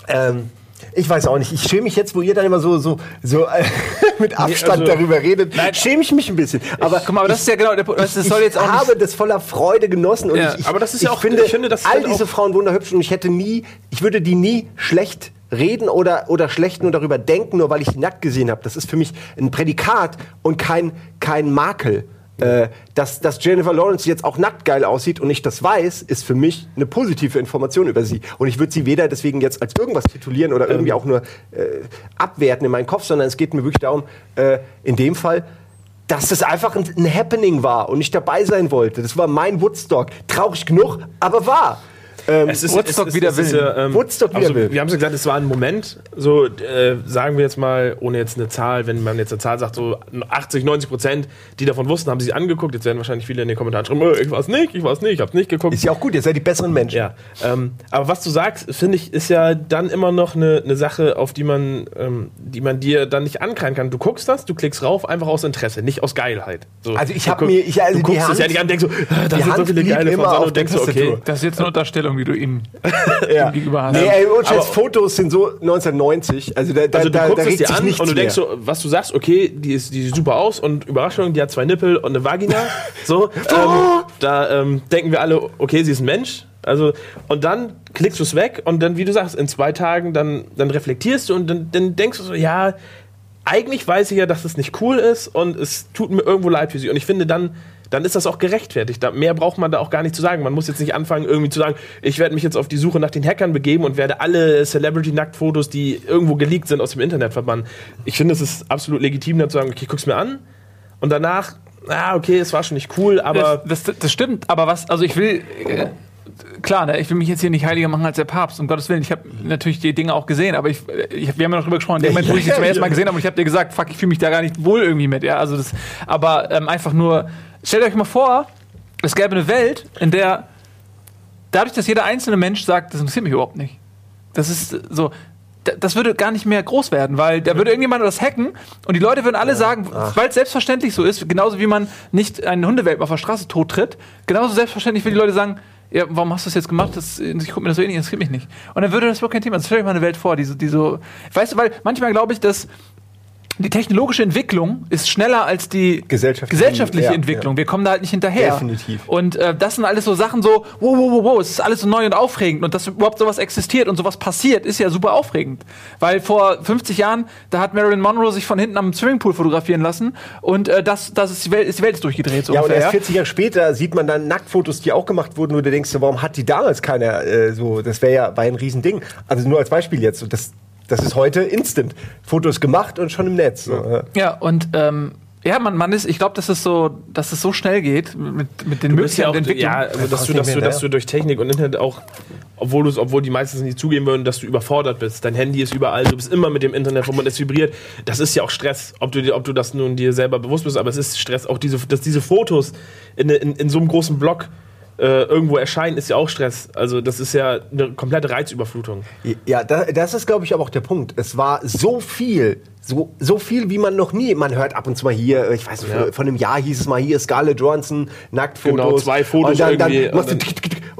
Ähm, ich weiß auch nicht. Ich schäme mich jetzt, wo ihr dann immer so, so, so äh, <laughs> mit Abstand also- darüber redet, schäme ich mich ein bisschen. Aber, Guck mal, aber das ist ja genau der Punkt. Das soll jetzt auch ich habe das voller Freude genossen und Ja, ich, ich, aber das ist ich ja auch- finde, ich finde, das all sind diese Frauen wunderhübsch und ich hätte nie, ich würde die nie schlecht reden oder, oder schlecht nur darüber denken, nur weil ich die nackt gesehen habe. Das ist für mich ein Prädikat und kein, kein Makel. Äh, dass, dass Jennifer Lawrence jetzt auch nackt geil aussieht und ich das weiß, ist für mich eine positive Information über sie. Und ich würde sie weder deswegen jetzt als irgendwas titulieren oder irgendwie auch nur äh, abwerten in meinen Kopf, sondern es geht mir wirklich darum, äh, in dem Fall, dass es einfach ein, ein Happening war und ich dabei sein wollte. Das war mein Woodstock. Traurig genug, aber wahr. Ähm, es ist, Woodstock es, wider Willen. Ja, ähm, Woodstock wider also, Willen. Wir haben es ja gesagt, es war ein Moment, so äh, sagen wir jetzt mal, ohne jetzt eine Zahl, wenn man jetzt eine Zahl sagt, so 80, 90 Prozent, die davon wussten, haben sie sich angeguckt. Jetzt werden wahrscheinlich viele in den Kommentaren schreiben, äh, ich weiß nicht, ich weiß nicht, ich hab's nicht geguckt. Ist ja auch gut, ihr seid die besseren Menschen. Ja, ähm, aber was du sagst, finde ich, ist ja dann immer noch eine, eine Sache, auf die man, ähm, die man dir dann nicht ankreien kann. Du guckst das, du klickst rauf, einfach aus Interesse, nicht aus Geilheit. So, also ich habe mir, ich, also du guckst es ja nicht an, denkst so, ah, da sind so viele geile von und denkst so, okay. Das ist jetzt eine Unterstellung, wie du <laughs> ihm ja. gegenüber hast. Nee, ey, und aber, Fotos sind so 1990. Also da, da, also du da, guckst da es dir an und du denkst so, was du sagst, okay, die, ist, die sieht super aus und Überraschung, die hat zwei Nippel und eine Vagina. <laughs> so, ähm, da ähm, denken wir alle, okay, sie ist ein Mensch. Also, und dann klickst du es weg und dann, wie du sagst, in zwei Tagen, dann, dann reflektierst du und dann, dann denkst du so, ja, eigentlich weiß ich ja, dass es nicht cool ist und es tut mir irgendwo leid für sie. Und ich finde, dann dann ist das auch gerechtfertigt. Da, mehr braucht man da auch gar nicht zu sagen. Man muss jetzt nicht anfangen, irgendwie zu sagen, ich werde mich jetzt auf die Suche nach den Hackern begeben und werde alle Celebrity-Nacktfotos, die irgendwo geleakt sind, aus dem Internet verbannen. Ich finde, es ist absolut legitim, da zu sagen, okay, guck's mir an und danach, ah, okay, es war schon nicht cool, aber. Das, das, das stimmt, aber was, also ich will. Klar, ne, ich will mich jetzt hier nicht heiliger machen als der Papst, um Gottes Willen. Ich habe natürlich die Dinge auch gesehen, aber ich, ich wir haben ja noch drüber gesprochen, in dem Moment, wo ich sie zum ersten Mal gesehen habe, und ich habe dir gesagt, fuck, ich fühle mich da gar nicht wohl irgendwie mit. Ja, also das, aber ähm, einfach nur Stellt euch mal vor, es gäbe eine Welt, in der dadurch, dass jeder einzelne Mensch sagt, das interessiert mich überhaupt nicht. Das ist so, das würde gar nicht mehr groß werden, weil da würde irgendjemand das hacken und die Leute würden alle ja. sagen, weil es selbstverständlich so ist, genauso wie man nicht einen Hundewelpen auf der Straße tottritt, genauso selbstverständlich würden die Leute sagen, ja, warum hast du das jetzt gemacht? Das, ich gucke mir das so ähnlich, das interessiert mich nicht. Und dann würde das überhaupt kein Thema. Das stell euch mal eine Welt vor, die so, die so, weißt du, weil manchmal glaube ich, dass die technologische Entwicklung ist schneller als die gesellschaftliche, gesellschaftliche ja, Entwicklung. Ja. Wir kommen da halt nicht hinterher. Definitiv. Und äh, das sind alles so Sachen so, wow, wow, wow, wow, es ist alles so neu und aufregend. Und dass überhaupt sowas existiert und sowas passiert, ist ja super aufregend. Weil vor 50 Jahren, da hat Marilyn Monroe sich von hinten am Swimmingpool fotografieren lassen und äh, das, das ist, die Welt, ist die Welt ist durchgedreht. So ja, ungefähr. und erst 40 Jahre später sieht man dann Nacktfotos, die auch gemacht wurden, wo du denkst, warum hat die damals keiner äh, so, das wäre ja war ein Riesending. Also nur als Beispiel jetzt, das das ist heute instant. Fotos gemacht und schon im Netz. Ja, ja und ähm, ja, man, man ist, ich glaube, dass es so, dass es so schnell geht mit, mit den Möglichkeiten ja, ja, also, dass du, dass du, dass du durch Technik und Internet auch, obwohl du obwohl die meistens nicht zugeben würden, dass du überfordert bist. Dein Handy ist überall, du bist immer mit dem Internet verbunden, es vibriert. Das ist ja auch Stress, ob du, ob du das nun dir selber bewusst bist, aber es ist Stress, auch diese, dass diese Fotos in, in, in so einem großen Block äh, irgendwo erscheinen, ist ja auch Stress. Also das ist ja eine komplette Reizüberflutung. Ja, da, das ist, glaube ich, aber auch der Punkt. Es war so viel, so, so viel, wie man noch nie. Man hört ab und zu mal hier, ich weiß nicht, ja. von einem Jahr hieß es mal hier Scarlett Johansson, Nacktfotos. Genau, zwei Fotos und dann, irgendwie. Dann machst du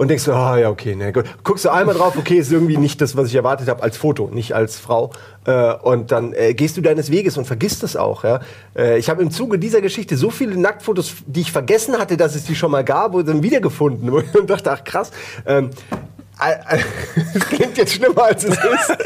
und denkst du, ah ja, okay, ne, gut. Guckst du einmal drauf, okay, ist irgendwie nicht das, was ich erwartet habe als Foto, nicht als Frau. Äh, und dann äh, gehst du deines Weges und vergisst es auch. Ja? Äh, ich habe im Zuge dieser Geschichte so viele Nacktfotos, die ich vergessen hatte, dass es die schon mal gab, dann wiedergefunden <laughs> und dachte, ach krass. Ähm, <laughs> es klingt jetzt schlimmer als es ist.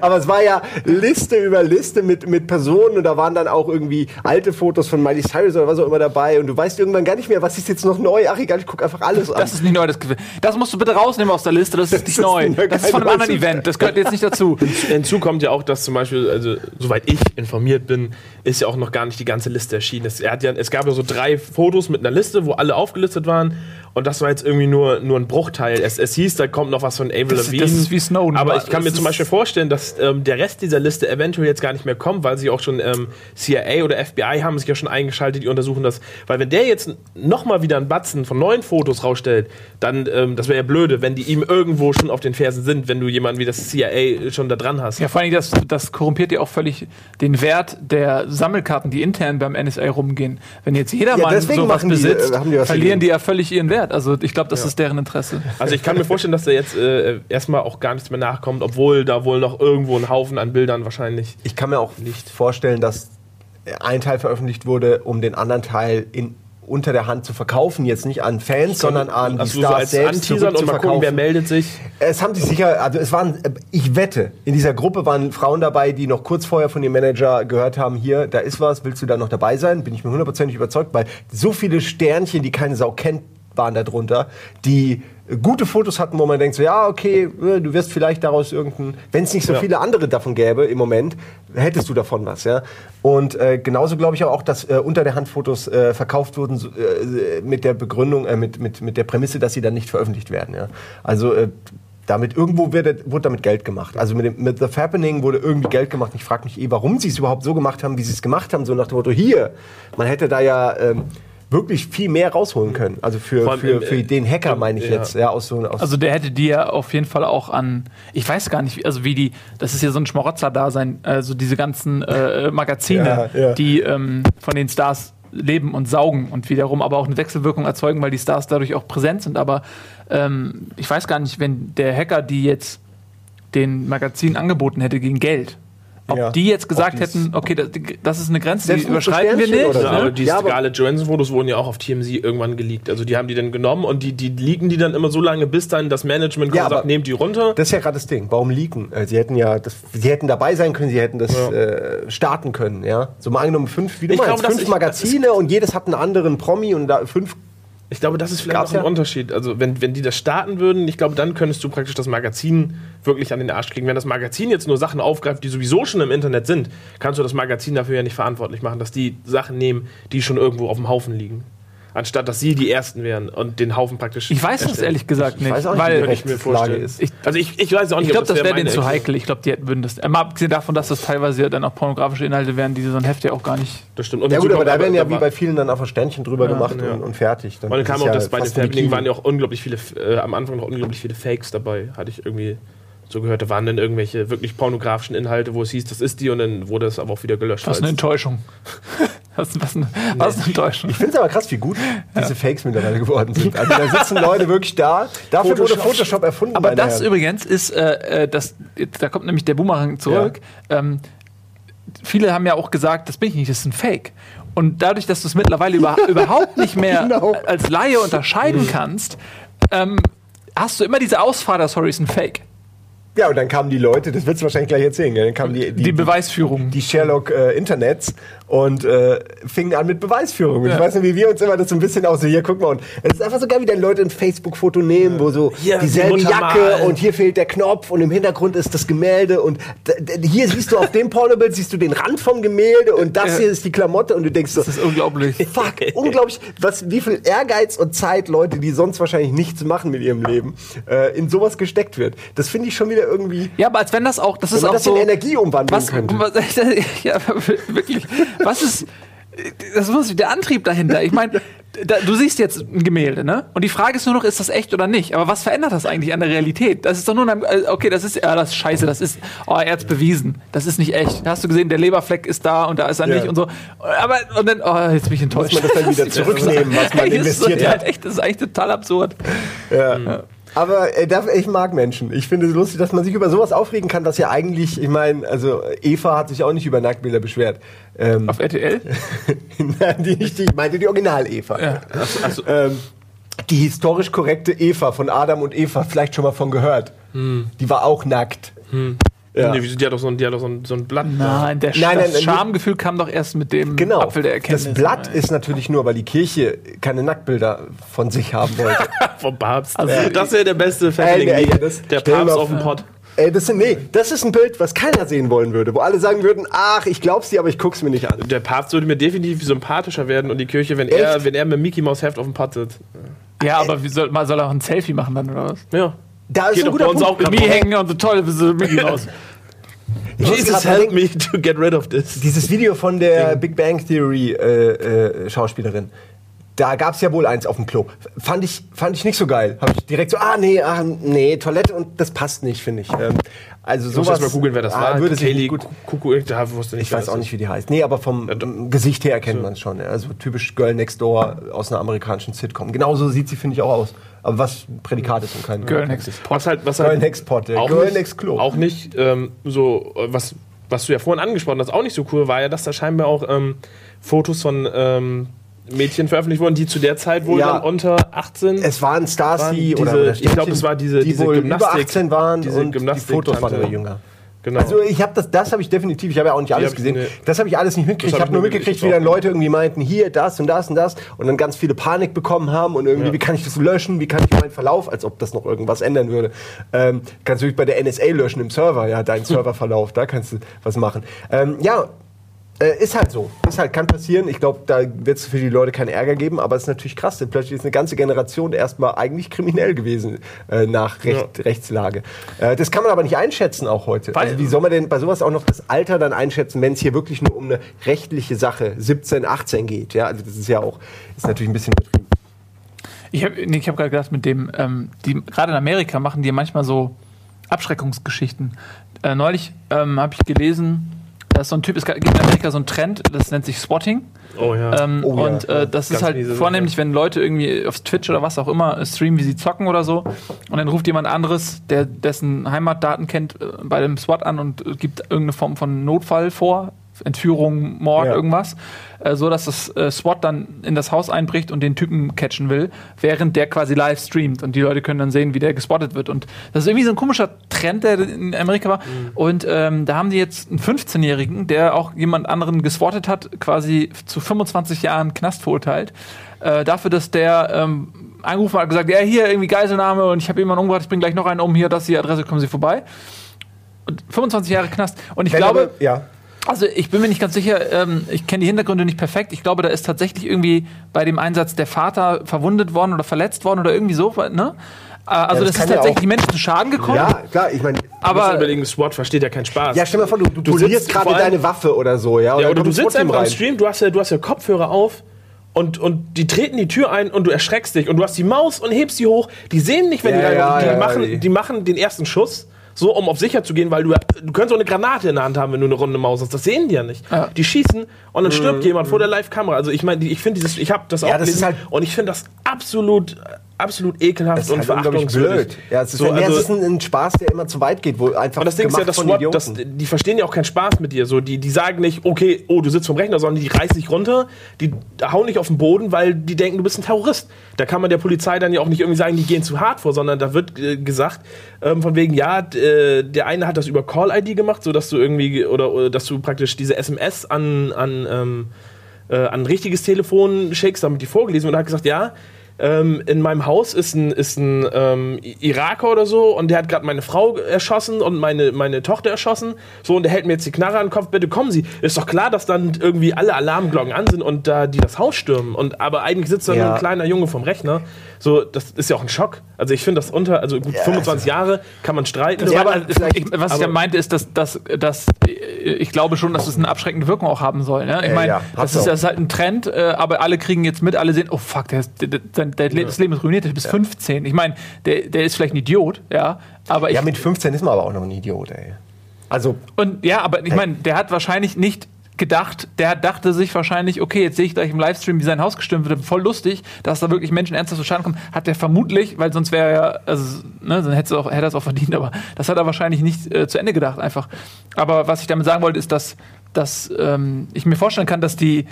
<laughs> Aber es war ja Liste über Liste mit, mit Personen und da waren dann auch irgendwie alte Fotos von Miley Cyrus oder was auch immer dabei und du weißt irgendwann gar nicht mehr, was ist jetzt noch neu. Ach egal, ich gucke einfach alles an. Das ist nicht neu, das, das musst du bitte rausnehmen aus der Liste, das ist nicht das neu. Ist das ist von einem anderen Event, das gehört jetzt nicht dazu. <laughs> Hinzu kommt ja auch, dass zum Beispiel, also soweit ich informiert bin, ist ja auch noch gar nicht die ganze Liste erschienen. Es, er hat ja, es gab ja so drei Fotos mit einer Liste, wo alle aufgelistet waren und das war jetzt irgendwie nur, nur ein Bruchteil. Es, es hieß, da kommt noch was von Avril Lavigne. Das ist wie Snowden. Aber ich kann mir zum Beispiel vorstellen, dass ähm, der Rest dieser Liste eventuell jetzt gar nicht mehr kommt, weil sie auch schon ähm, CIA oder FBI haben sich ja schon eingeschaltet, die untersuchen das. Weil wenn der jetzt nochmal wieder einen Batzen von neuen Fotos rausstellt, dann, ähm, das wäre ja blöde, wenn die ihm irgendwo schon auf den Fersen sind, wenn du jemanden wie das CIA schon da dran hast. Ja, vor allem, das, das korrumpiert ja auch völlig den Wert der Sammelkarten, die intern beim NSA rumgehen. Wenn jetzt jeder ja, sowas besitzt, die, äh, verlieren die ja völlig ihren Wert. Also ich glaube, das ja. ist deren Interesse. Also ich kann mir vorstellen, dass da jetzt äh, erstmal auch gar nichts mehr nachkommt, obwohl da wohl noch irgendwo ein Haufen an Bildern wahrscheinlich. Ich kann mir auch nicht vorstellen, dass ein Teil veröffentlicht wurde, um den anderen Teil in unter der Hand zu verkaufen, jetzt nicht an Fans, sondern an die Also so Stars als selbst Anteasern und mal gucken, wer meldet sich. Es haben sich sicher, also es waren, äh, ich wette, in dieser Gruppe waren Frauen dabei, die noch kurz vorher von ihrem Manager gehört haben, hier, da ist was, willst du da noch dabei sein? Bin ich mir hundertprozentig überzeugt, weil so viele Sternchen, die keine Sau kennt, waren da drunter, die gute Fotos hatten, wo man denkt so, ja, okay, äh, du wirst vielleicht daraus irgendein, wenn es nicht so Ja. viele andere davon gäbe im Moment, hättest du davon was, ja. Und äh, genauso glaube ich auch, dass äh, unter der Hand Fotos äh, verkauft wurden so, äh, mit der Begründung, äh, mit, mit, mit der Prämisse, dass sie dann nicht veröffentlicht werden, ja. Also damit irgendwo wird, wurde damit Geld gemacht. Also mit, dem, mit The Fappening wurde irgendwie Geld gemacht. Ich frage mich eh, warum sie es überhaupt so gemacht haben, wie sie es gemacht haben. So nach dem Motto, hier, man hätte da ja ähm, wirklich viel mehr rausholen können. Also für, allem für, für äh, den Hacker meine ich ja. jetzt. Ja, aus so, aus Also der hätte die ja auf jeden Fall auch an, ich weiß gar nicht, also wie die, das ist ja so ein Schmarotzer-Dasein, also diese ganzen äh, Magazine, Ja, ja. die ähm, von den Stars leben und saugen und wiederum aber auch eine Wechselwirkung erzeugen, weil die Stars dadurch auch präsent sind. Aber ähm, ich weiß gar nicht, wenn der Hacker die jetzt den Magazin angeboten hätte gegen Geld, ob Ja. die jetzt gesagt hätten, okay, das, das ist eine Grenze, die Selbst überschreiten wir nicht. oder Ja, ne? aber die Ja, Scarlett Johansson-Fotos wurden ja auch auf TMZ irgendwann geleakt. Also die haben die dann genommen und die, die leaken die dann immer so lange, bis dann das Management Ja, kommt und sagt, nehmt die runter. Das ist ja gerade das Ding. Warum leaken? Äh, Sie hätten ja, das, sie hätten dabei sein können, sie hätten das Ja. äh, starten können, ja. So mal angenommen fünf, wie du Ich meinst, glaube, fünf ich- Magazine <laughs> und jedes hat einen anderen Promi und da fünf. Ich glaube, das ist vielleicht Gab's noch ein ja. Unterschied. Also, wenn, wenn die das starten würden, ich glaube, dann könntest du praktisch das Magazin wirklich an den Arsch kriegen. Wenn das Magazin jetzt nur Sachen aufgreift, die sowieso schon im Internet sind, kannst du das Magazin dafür ja nicht verantwortlich machen, dass die Sachen nehmen, die schon irgendwo auf dem Haufen liegen. Anstatt dass sie die Ersten wären und den Haufen praktisch. Ich weiß das erstellen. ehrlich gesagt Ich nicht, weiß auch nicht, weil ich mir vorstellen. ist. ich, Also, ich, ich weiß auch nicht, Ich glaube, das wäre meine denen zu heikel. Ich glaube, die hätten- würden das. Äh, mal abgesehen davon, dass das teilweise dann auch pornografische Inhalte wären, die so ein Heft ja auch gar nicht. Das stimmt. Und Ja gut, aber da werden ja wie bei vielen dann einfach Sternchen drüber gemacht ja. und, und fertig. Und dann kam auch ja das bei den Bikini. waren ja auch unglaublich viele, äh, am Anfang noch unglaublich viele Fakes dabei, hatte ich irgendwie so gehört. Da waren dann irgendwelche wirklich pornografischen Inhalte, wo es hieß, das ist die und dann wurde es aber auch wieder gelöscht. Was eine Enttäuschung. <laughs> Was, was, eine, was eine Enttäuschung. Ich finde es aber krass, wie gut diese Fakes mittlerweile geworden sind. Also da sitzen Leute wirklich da. Dafür wurde Photoshop. Photoshop erfunden. Aber das Herren. übrigens ist, äh, äh, das, da kommt nämlich der Boomerang zurück. Ähm, viele haben ja auch gesagt, das bin ich nicht, das ist ein Fake. Und dadurch, dass du es mittlerweile über, <laughs> überhaupt nicht mehr Genau. als Laie unterscheiden kannst, ähm, hast du immer diese Ausfahrt, Sorry ist ein Fake. Ja, und dann kamen die Leute, das wird du wahrscheinlich gleich erzählen, dann kamen die, Die, Beweisführung. die Sherlock äh, Internets und äh, fingen an mit Beweisführung. Und Ja. Ich weiß nicht, wie wir uns immer das so ein bisschen aus hier, guck mal. Und es ist einfach so geil, wie dann Leute ein Facebook-Foto nehmen, wo so Hier, dieselbe Jacke und hier fehlt der Knopf und im Hintergrund ist das Gemälde und hier siehst du auf dem Pornobild siehst du den Rand vom Gemälde und das Ja. hier ist die Klamotte und du denkst so, das ist unglaublich. Fuck, <laughs> unglaublich, was, wie viel Ehrgeiz und Zeit Leute, die sonst wahrscheinlich nichts machen mit ihrem Leben, äh, in sowas gesteckt wird. Das finde ich schon wieder irgendwie. Ja, aber als wenn das auch, das ist auch das so. in Energie umwandeln was, könnte. Was, <laughs> ja, wirklich. Was ist. Das muss der Antrieb dahinter. Ich meine, da, du siehst jetzt ein Gemälde, ne? Und die Frage ist nur noch, ist das echt oder nicht? Aber was verändert das eigentlich an der Realität? Das ist doch nur ein, äh, okay, das ist ja das ist scheiße, das ist oh, er hat's bewiesen. Das ist nicht echt. Da hast du gesehen, der Leberfleck ist da und da ist er Ja. nicht und so. Aber und dann oh, jetzt bin ich enttäuscht. Muss man das dann wieder <laughs> zurücknehmen, was man <laughs> ist investiert ja, hat. Echt, das ist eigentlich total absurd. Ja. Aber äh, da- ich mag Menschen. Ich finde es lustig, dass man sich über sowas aufregen kann, dass ja eigentlich, ich meine, also Eva hat sich auch nicht über Nacktbilder beschwert. Ähm, Auf RTL? <laughs> Nein, die nicht, die, ich meinte die Original-Eva. Ja. Also, Ähm, die historisch korrekte Eva von Adam und Eva, vielleicht schon mal von gehört. Die war auch nackt. Ja. nee, wieso, die hat doch so ein, die hat doch so ein, so ein Blatt. Nein, der Nein, nein, das nein, Schamgefühl kam doch erst mit dem Genau. Apfel der Erkenntnis. das Blatt ist natürlich nur, weil die Kirche keine Nacktbilder von sich haben wollte. <laughs> vom Papst. Also- das wäre der beste Fettling. ey, das- der Papst mal auf dem. Pott. Ey, das sind, nee, das ist ein Bild, was keiner sehen wollen würde, wo alle sagen würden, ach, ich glaub's dir, aber ich guck's mir nicht an. Der Papst würde mir definitiv sympathischer werden und die Kirche, wenn Echt? er, wenn er mit Mickey Maus Heft auf dem Pott sitzt. Ja, aber wie soll, mal soll er auch ein Selfie machen dann oder was? Ja. Da ist Geht ein guter bei uns Punkt. auch drauf. hängen und so toll, wie so Mickey. Ich muss <laughs> Jesus help me to get rid of this. Dieses Video von der Big Bang Theory äh, äh, Schauspielerin. Da gab's ja wohl eins auf dem Klo. Fand ich, fand ich nicht so geil. Habe ich direkt so, ah nee, ah, nee, Toilette und das passt nicht, finde ich. Ähm, also Ich muss sowas. mal googeln, wer das ah, war. Würde sich Kaylee gut. Kuckuck, da wusste nicht, Ich weiß auch nicht, wie die heißt. Nee, aber vom ähm, Gesicht her erkennt man es schon. ja. Also typisch Girl Next Door aus einer amerikanischen Sitcom. Genauso sieht sie, finde ich, auch aus. Aber was Prädikat ist und kein Girl Next Was halt, was Girl halt Next Pot, ja. Girl nicht, Next Klo. Auch nicht ähm, so, äh, was, was du ja vorhin angesprochen hast, auch nicht so cool war ja, dass da scheinbar auch ähm, Fotos von ähm, Mädchen veröffentlicht wurden, die zu der Zeit wohl Ja. dann unter 18 Es waren Stars, die, diese- oder, oder ich glaub, es war diese- die diese wohl Gymnastik- über 18 waren diese und die Gymnastik- Fotos waren jünger. Genau. Also ich habe das, das habe ich definitiv, ich habe ja auch nicht alles hab ich- gesehen. nee. Das habe ich alles nicht mitgekriegt. Ich hab habe nur ich nur mitgekriegt, wie dann. Leute irgendwie meinten, hier das und das und das und dann ganz viele Panik bekommen haben und irgendwie, Ja. wie kann ich das löschen, wie kann ich meinen Verlauf, als ob das noch irgendwas ändern würde. Ähm, kannst du bei der NSA löschen im Server, ja, deinen <laughs> Serververlauf, da kannst du was machen. Ähm, ja, äh, ist halt so. Ist halt, kann passieren. Ich glaube, da wird es für die Leute keinen Ärger geben, aber es ist natürlich krass. Denn plötzlich ist eine ganze Generation erstmal eigentlich kriminell gewesen äh, nach Recht, Rechtslage. Äh, das kann man aber nicht einschätzen auch heute. Weil- also wie soll man denn bei sowas auch noch das Alter dann einschätzen, wenn es hier wirklich nur um eine rechtliche Sache 17, 18 geht? Ja, also das ist ja auch, ist natürlich ein bisschen übertrieben. Ich habe nee, ich hab gerade gedacht, mit dem, ähm, die gerade in Amerika machen die manchmal so Abschreckungsgeschichten. Äh, neulich ähm, habe ich gelesen, dass so ein Typ, es gibt in Amerika so einen Trend, das nennt sich Swatting. oh ja. Ähm, Oh und ja. äh, das Ganz ist halt vornehmlich, wenn Leute irgendwie auf Twitch oder was auch immer äh, streamen, wie sie zocken oder so. Und dann ruft jemand anderes, der dessen Heimatdaten kennt, äh, bei dem SWAT an und äh, gibt irgendeine Form von Notfall vor. Entführung, Mord, Ja. irgendwas, äh, so dass das äh, SWAT dann in das Haus einbricht und den Typen catchen will, während der quasi live streamt und die Leute können dann sehen, wie der gespottet wird. Und das ist irgendwie so ein komischer Trend, der in Amerika war. Und ähm, da haben die jetzt einen 15-Jährigen, der auch jemand anderen geswattet hat, quasi zu 25 Jahren Knast verurteilt, äh, dafür, dass der ähm, angerufen hat und gesagt, ja, hier irgendwie Geiselnahme und ich habe jemanden umgebracht, ich bring gleich noch einen um, hier, das ist die Adresse, kommen Sie vorbei. Und 25 Jahre Knast. Und ich Wenn glaube, aber- ja. Also ich bin mir nicht ganz sicher, ähm, ich kenne die Hintergründe nicht perfekt. Ich glaube, da ist tatsächlich irgendwie bei dem Einsatz der Vater verwundet worden oder verletzt worden oder irgendwie so, ne? Äh, also das das, kann ist ja tatsächlich die Menschen zu Schaden gekommen. Ja, klar, ich meine, Du musst aber überlegen, SWAT versteht ja keinen Spaß. ja, stell dir mal vor, du, du, Du polierst gerade deine Waffe oder so, ja? Ja, oder du sitzt einfach im rein. Stream, du hast ja, du hast ja Kopfhörer auf und, und die treten die Tür ein und du erschreckst dich und du hast die Maus und hebst die hoch. Die sehen nicht, wenn Ja, die ja, die, ja, machen, die machen den ersten Schuss. So, um auf sicher zu gehen, weil du, du könntest auch eine Granate in der Hand haben, wenn du eine runde Maus hast. Das sehen die ja nicht. Ja. Die schießen und dann stirbt jemand vor der Live-Kamera. Also ich meine, ich finde dieses, ich habe das auch Ja, das gelesen halt- und ich finde das absolut, absolut ekelhaft Das ist und halt verachtungswürdig. blöd. Ja, es ist, So, ja, es also- ist ein, ein Spaß, der immer zu weit geht, wo einfach aber das Ding ist ja, das von SWAT, das, die verstehen ja auch keinen Spaß mit dir. So, die, die sagen nicht, okay, oh, du sitzt vom Rechner, sondern die reißen dich runter, die hauen dich auf den Boden, weil die denken, du bist ein Terrorist. Da kann man der Polizei dann ja auch nicht irgendwie sagen, die gehen zu hart vor, sondern da wird äh, gesagt, ähm, von wegen, ja, äh, der eine hat das über Call-ID gemacht, sodass du irgendwie, oder, oder dass du praktisch diese SMS an, an, ähm, äh, an ein richtiges Telefon schickst, damit die vorgelesen wird. Und er hat gesagt, ja, ähm, in meinem Haus ist ein, ist ein ähm, Iraker oder so und der hat gerade meine Frau erschossen und meine, meine Tochter erschossen. So, und der hält mir jetzt die Knarre an den Kopf, bitte kommen Sie. Ist doch klar, dass dann irgendwie alle Alarmglocken an sind und da die das Haus stürmen. Und, aber eigentlich sitzt da nur Ja. ein kleiner Junge vom Rechner. So, das ist ja auch ein Schock. Also ich finde das unter, also gut, 25 Jahre kann man streiten. Ja, aber also, ich, was ich aber- ja meinte, ist, dass, dass, dass äh, ich glaube schon, dass es eine abschreckende Wirkung auch haben soll. Ne? Ich Ja, meine, ja, das, ist, das ist halt ein Trend, äh, aber alle kriegen jetzt mit, alle sehen, oh fuck, der ist, der, der, der, der, das Leben ist ruiniert, bis 15. Ich meine, der, der ist vielleicht ein Idiot, ja, aber ich, Ja, mit 15 ist man aber auch noch ein Idiot, ey. Also, und ja, aber ich meine, der hat wahrscheinlich nicht gedacht, der dachte sich wahrscheinlich, okay, jetzt sehe ich gleich im Livestream, wie sein Haus gestürmt wird, voll lustig, dass da wirklich Menschen ernsthaft zu Schaden kommen, hat der vermutlich, weil sonst wäre er ja, also, ne, dann hätte er es auch verdient, aber das hat er wahrscheinlich nicht äh, zu Ende gedacht einfach. Aber was ich damit sagen wollte, ist, dass, dass ähm, ich mir vorstellen kann, dass die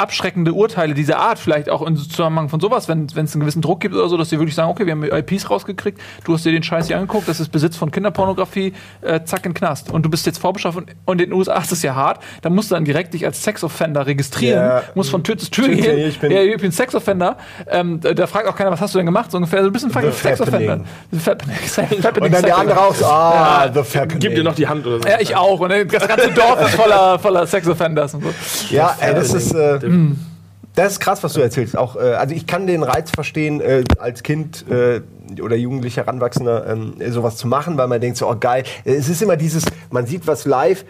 abschreckende Urteile dieser Art, vielleicht auch im Zusammenhang von sowas, wenn es einen gewissen Druck gibt oder so, dass die wirklich sagen, okay, wir haben IPs rausgekriegt, du hast dir den Scheiß hier angeguckt, das ist Besitz von Kinderpornografie, äh, zack in den Knast. Und du bist jetzt vorbestraft und, und in den USA ist es ja hart, da musst du dann direkt dich als Sexoffender registrieren, Ja. musst von Tür zu Tür gehen. Ich bin- ja, ich bin Sexoffender. Ähm, da, da fragt auch keiner, was hast du denn gemacht? So ungefähr, du bist ein fucking Sexoffender. <laughs> Und dann der andere auch so, ah, the Fappening. Gib dir noch die Hand oder so. Ja, ich auch. Und dann das ganze Dorf ist voller, voller Sexoffenders und so. Ja, ey, das ist. Äh, das ist krass, was du erzählst. Auch, äh, also ich kann den Reiz verstehen, äh, als Kind äh, oder Jugendlicher Heranwachsender ähm, sowas zu machen, weil man denkt so, oh geil. Es ist immer dieses, man sieht was live.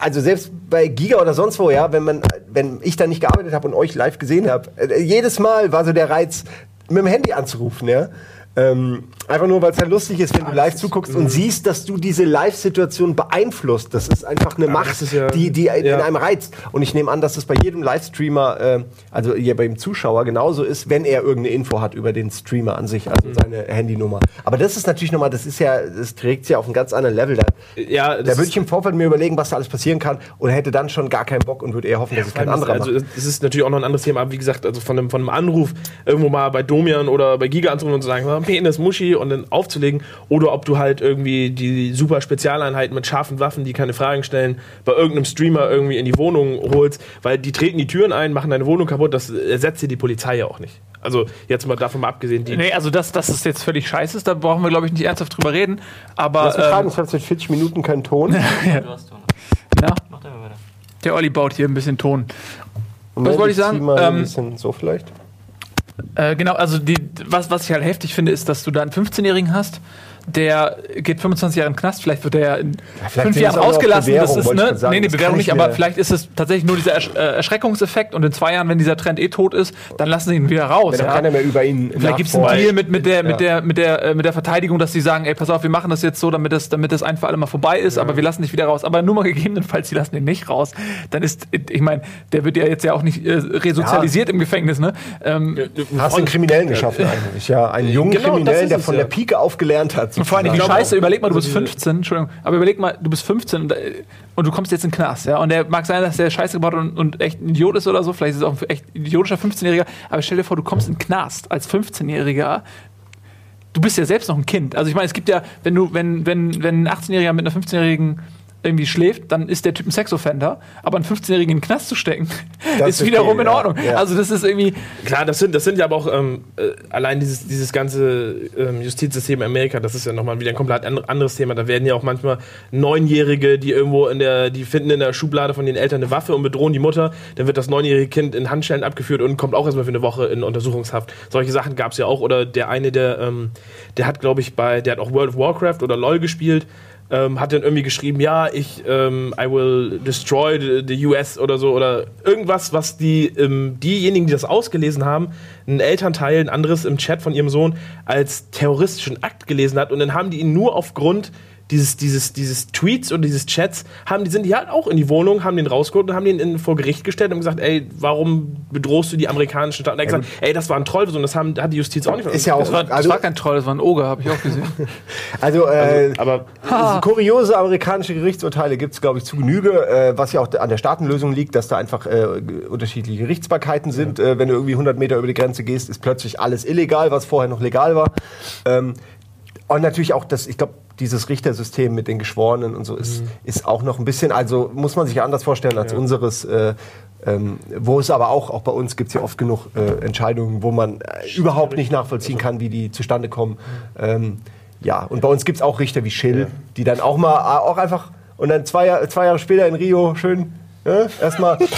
Also selbst bei Giga oder sonst wo, ja, wenn man, wenn ich da nicht gearbeitet habe und euch live gesehen habe, äh, jedes Mal war so der Reiz, mit dem Handy anzurufen, ja. Ähm, einfach nur, weil es ja lustig ist, wenn du live zuguckst und siehst, dass du diese Live-Situation beeinflusst. Das ist einfach eine Macht, das ja- die, die in ja. einem reizt. Und ich nehme an, dass es bei jedem Livestreamer, äh, also hier beim Zuschauer genauso ist, wenn er irgendeine Info hat über den Streamer an sich, Mhm. also seine Handynummer. Aber das ist natürlich nochmal, das ist ja, das trägt ja auf ein ganz anderen Level. Da, Ja, das da würde ich im Vorfeld mir überlegen, was da alles passieren kann und hätte dann schon gar keinen Bock und würde eher hoffen, dass es kein anderer also, macht. Es ist natürlich auch noch ein anderes Thema, aber wie gesagt, also von einem, von einem Anruf irgendwo mal bei Domian oder bei Giga anzurufen und zu sagen, "Ah, Penis, Muschi und dann aufzulegen. Oder ob du halt irgendwie die super Spezialeinheiten mit scharfen Waffen, die keine Fragen stellen, bei irgendeinem Streamer irgendwie in die Wohnung holst, weil die treten die Türen ein, machen deine Wohnung kaputt, das ersetzt dir die Polizei ja auch nicht. Also jetzt mal davon mal abgesehen, die. Nee, also das, das ist jetzt völlig scheiße ist, da brauchen wir, glaube ich, nicht ernsthaft drüber reden. Aber Lass mich fragen, ähm, es hat seit 40 Minuten keinen Ton. <laughs> Du hast Ton. na, Mach da mal weiter. der Olli baut hier ein bisschen Ton. Moment, wollte ich sagen? Mal ein Ähm, bisschen so vielleicht. Äh, genau, also die, was, was ich halt heftig finde, ist, dass du da einen 15-Jährigen hast, der geht 25 Jahre in den Knast, vielleicht wird er ja in vielleicht fünf Jahren ausgelassen. Bewährung, Das ist, ne? sagen. nee, nee, Bewährung ich nicht, aber vielleicht ist es tatsächlich nur dieser Ersch äh, Erschreckungseffekt und in zwei Jahren, wenn dieser Trend eh tot ist, dann lassen sie ihn wieder raus. Wenn dann ja? keiner mehr über ihn Vielleicht gibt es einen. Deal mit, mit, der, mit, Ja. der, mit, der, äh, mit der Verteidigung, dass sie sagen, ey, pass auf, wir machen das jetzt so, damit das, damit das ein für alle mal vorbei ist, aber wir lassen dich wieder raus. Aber nur mal gegebenenfalls, sie lassen ihn nicht raus. Dann ist, ich meine, der wird ja jetzt ja auch nicht äh, resozialisiert im Gefängnis, ne? Ähm, Hast du einen Kriminellen geschaffen eigentlich, ja. Einen jungen Genau, Kriminellen, der von ja. der Pike auf gelernt hat. Und vor allem die Scheiße, überleg mal, du bist also diese- 15, Entschuldigung, aber überleg mal, du bist 15 und, äh, und du kommst jetzt in den Knast, ja, und der mag sein, dass der Scheiße gebaut hat und, und echt ein Idiot ist oder so, vielleicht ist es auch ein echt idiotischer 15-Jähriger, aber stell dir vor, du kommst in den Knast als 15-Jähriger, du bist ja selbst noch ein Kind. Also ich meine, es gibt ja, wenn du, wenn, wenn, wenn ein 18-Jähriger mit einer 15-Jährigen irgendwie schläft, dann ist der Typ ein Sexoffender, aber einen 15-Jährigen in den Knast zu stecken, Das <laughs> ist wiederum okay, in Ordnung. ja. Also das ist irgendwie, Klar, das sind, das sind ja aber auch ähm, äh, allein dieses, dieses ganze ähm, Justizsystem in Amerika, das ist ja nochmal wieder ein komplett an- anderes Thema. Da werden ja auch manchmal Neunjährige, die irgendwo in der, die finden in der Schublade von den Eltern eine Waffe und bedrohen die Mutter. Dann wird das neunjährige Kind in Handschellen abgeführt und kommt auch erstmal für eine Woche in Untersuchungshaft. Solche Sachen gab es ja auch. Oder der eine, der, ähm, der hat, glaube ich, bei, der hat auch World of Warcraft oder LOL gespielt. Ähm, hat dann irgendwie geschrieben, ja, ich, ähm, I will destroy the, the US oder so oder irgendwas, was die, ähm, diejenigen, die das ausgelesen haben, ein Elternteil, ein anderes im Chat von ihrem Sohn als terroristischen Akt gelesen hat. Und dann haben die ihn nur aufgrund dieses, dieses, dieses Tweets und dieses Chats, haben, die sind die halt auch in die Wohnung, haben den rausgeholt und haben den in, vor Gericht gestellt und gesagt, ey, warum bedrohst du die amerikanischen Staaten? Und er hat gesagt, ey, das war ein Trollversuch und das haben, hat die Justiz auch nicht Ist ja auch, das war, das also, war kein Troll, das war ein Oger, habe ich auch gesehen. <laughs> also, äh, aber Also kuriose amerikanische Gerichtsurteile gibt es, glaube ich, zu Genüge, äh, was ja auch an der Staatenlösung liegt, dass da einfach äh, unterschiedliche Gerichtsbarkeiten sind. Äh, wenn du irgendwie 100 Meter über die Grenze gehst, ist plötzlich alles illegal, was vorher noch legal war. Ähm, und natürlich auch das, ich glaube, dieses Richtersystem mit den Geschworenen und so ist, ist auch noch ein bisschen, also muss man sich ja anders vorstellen als unseres. Äh, ähm, wo es aber auch, auch bei uns gibt es ja oft genug äh, Entscheidungen, wo man äh, überhaupt nicht nachvollziehen kann, wie die zustande kommen. Ähm, ja, und bei uns gibt es auch Richter wie Schill, die dann auch mal, äh, auch einfach, und dann zwei, zwei Jahre später in Rio schön, äh, erstmal. <laughs>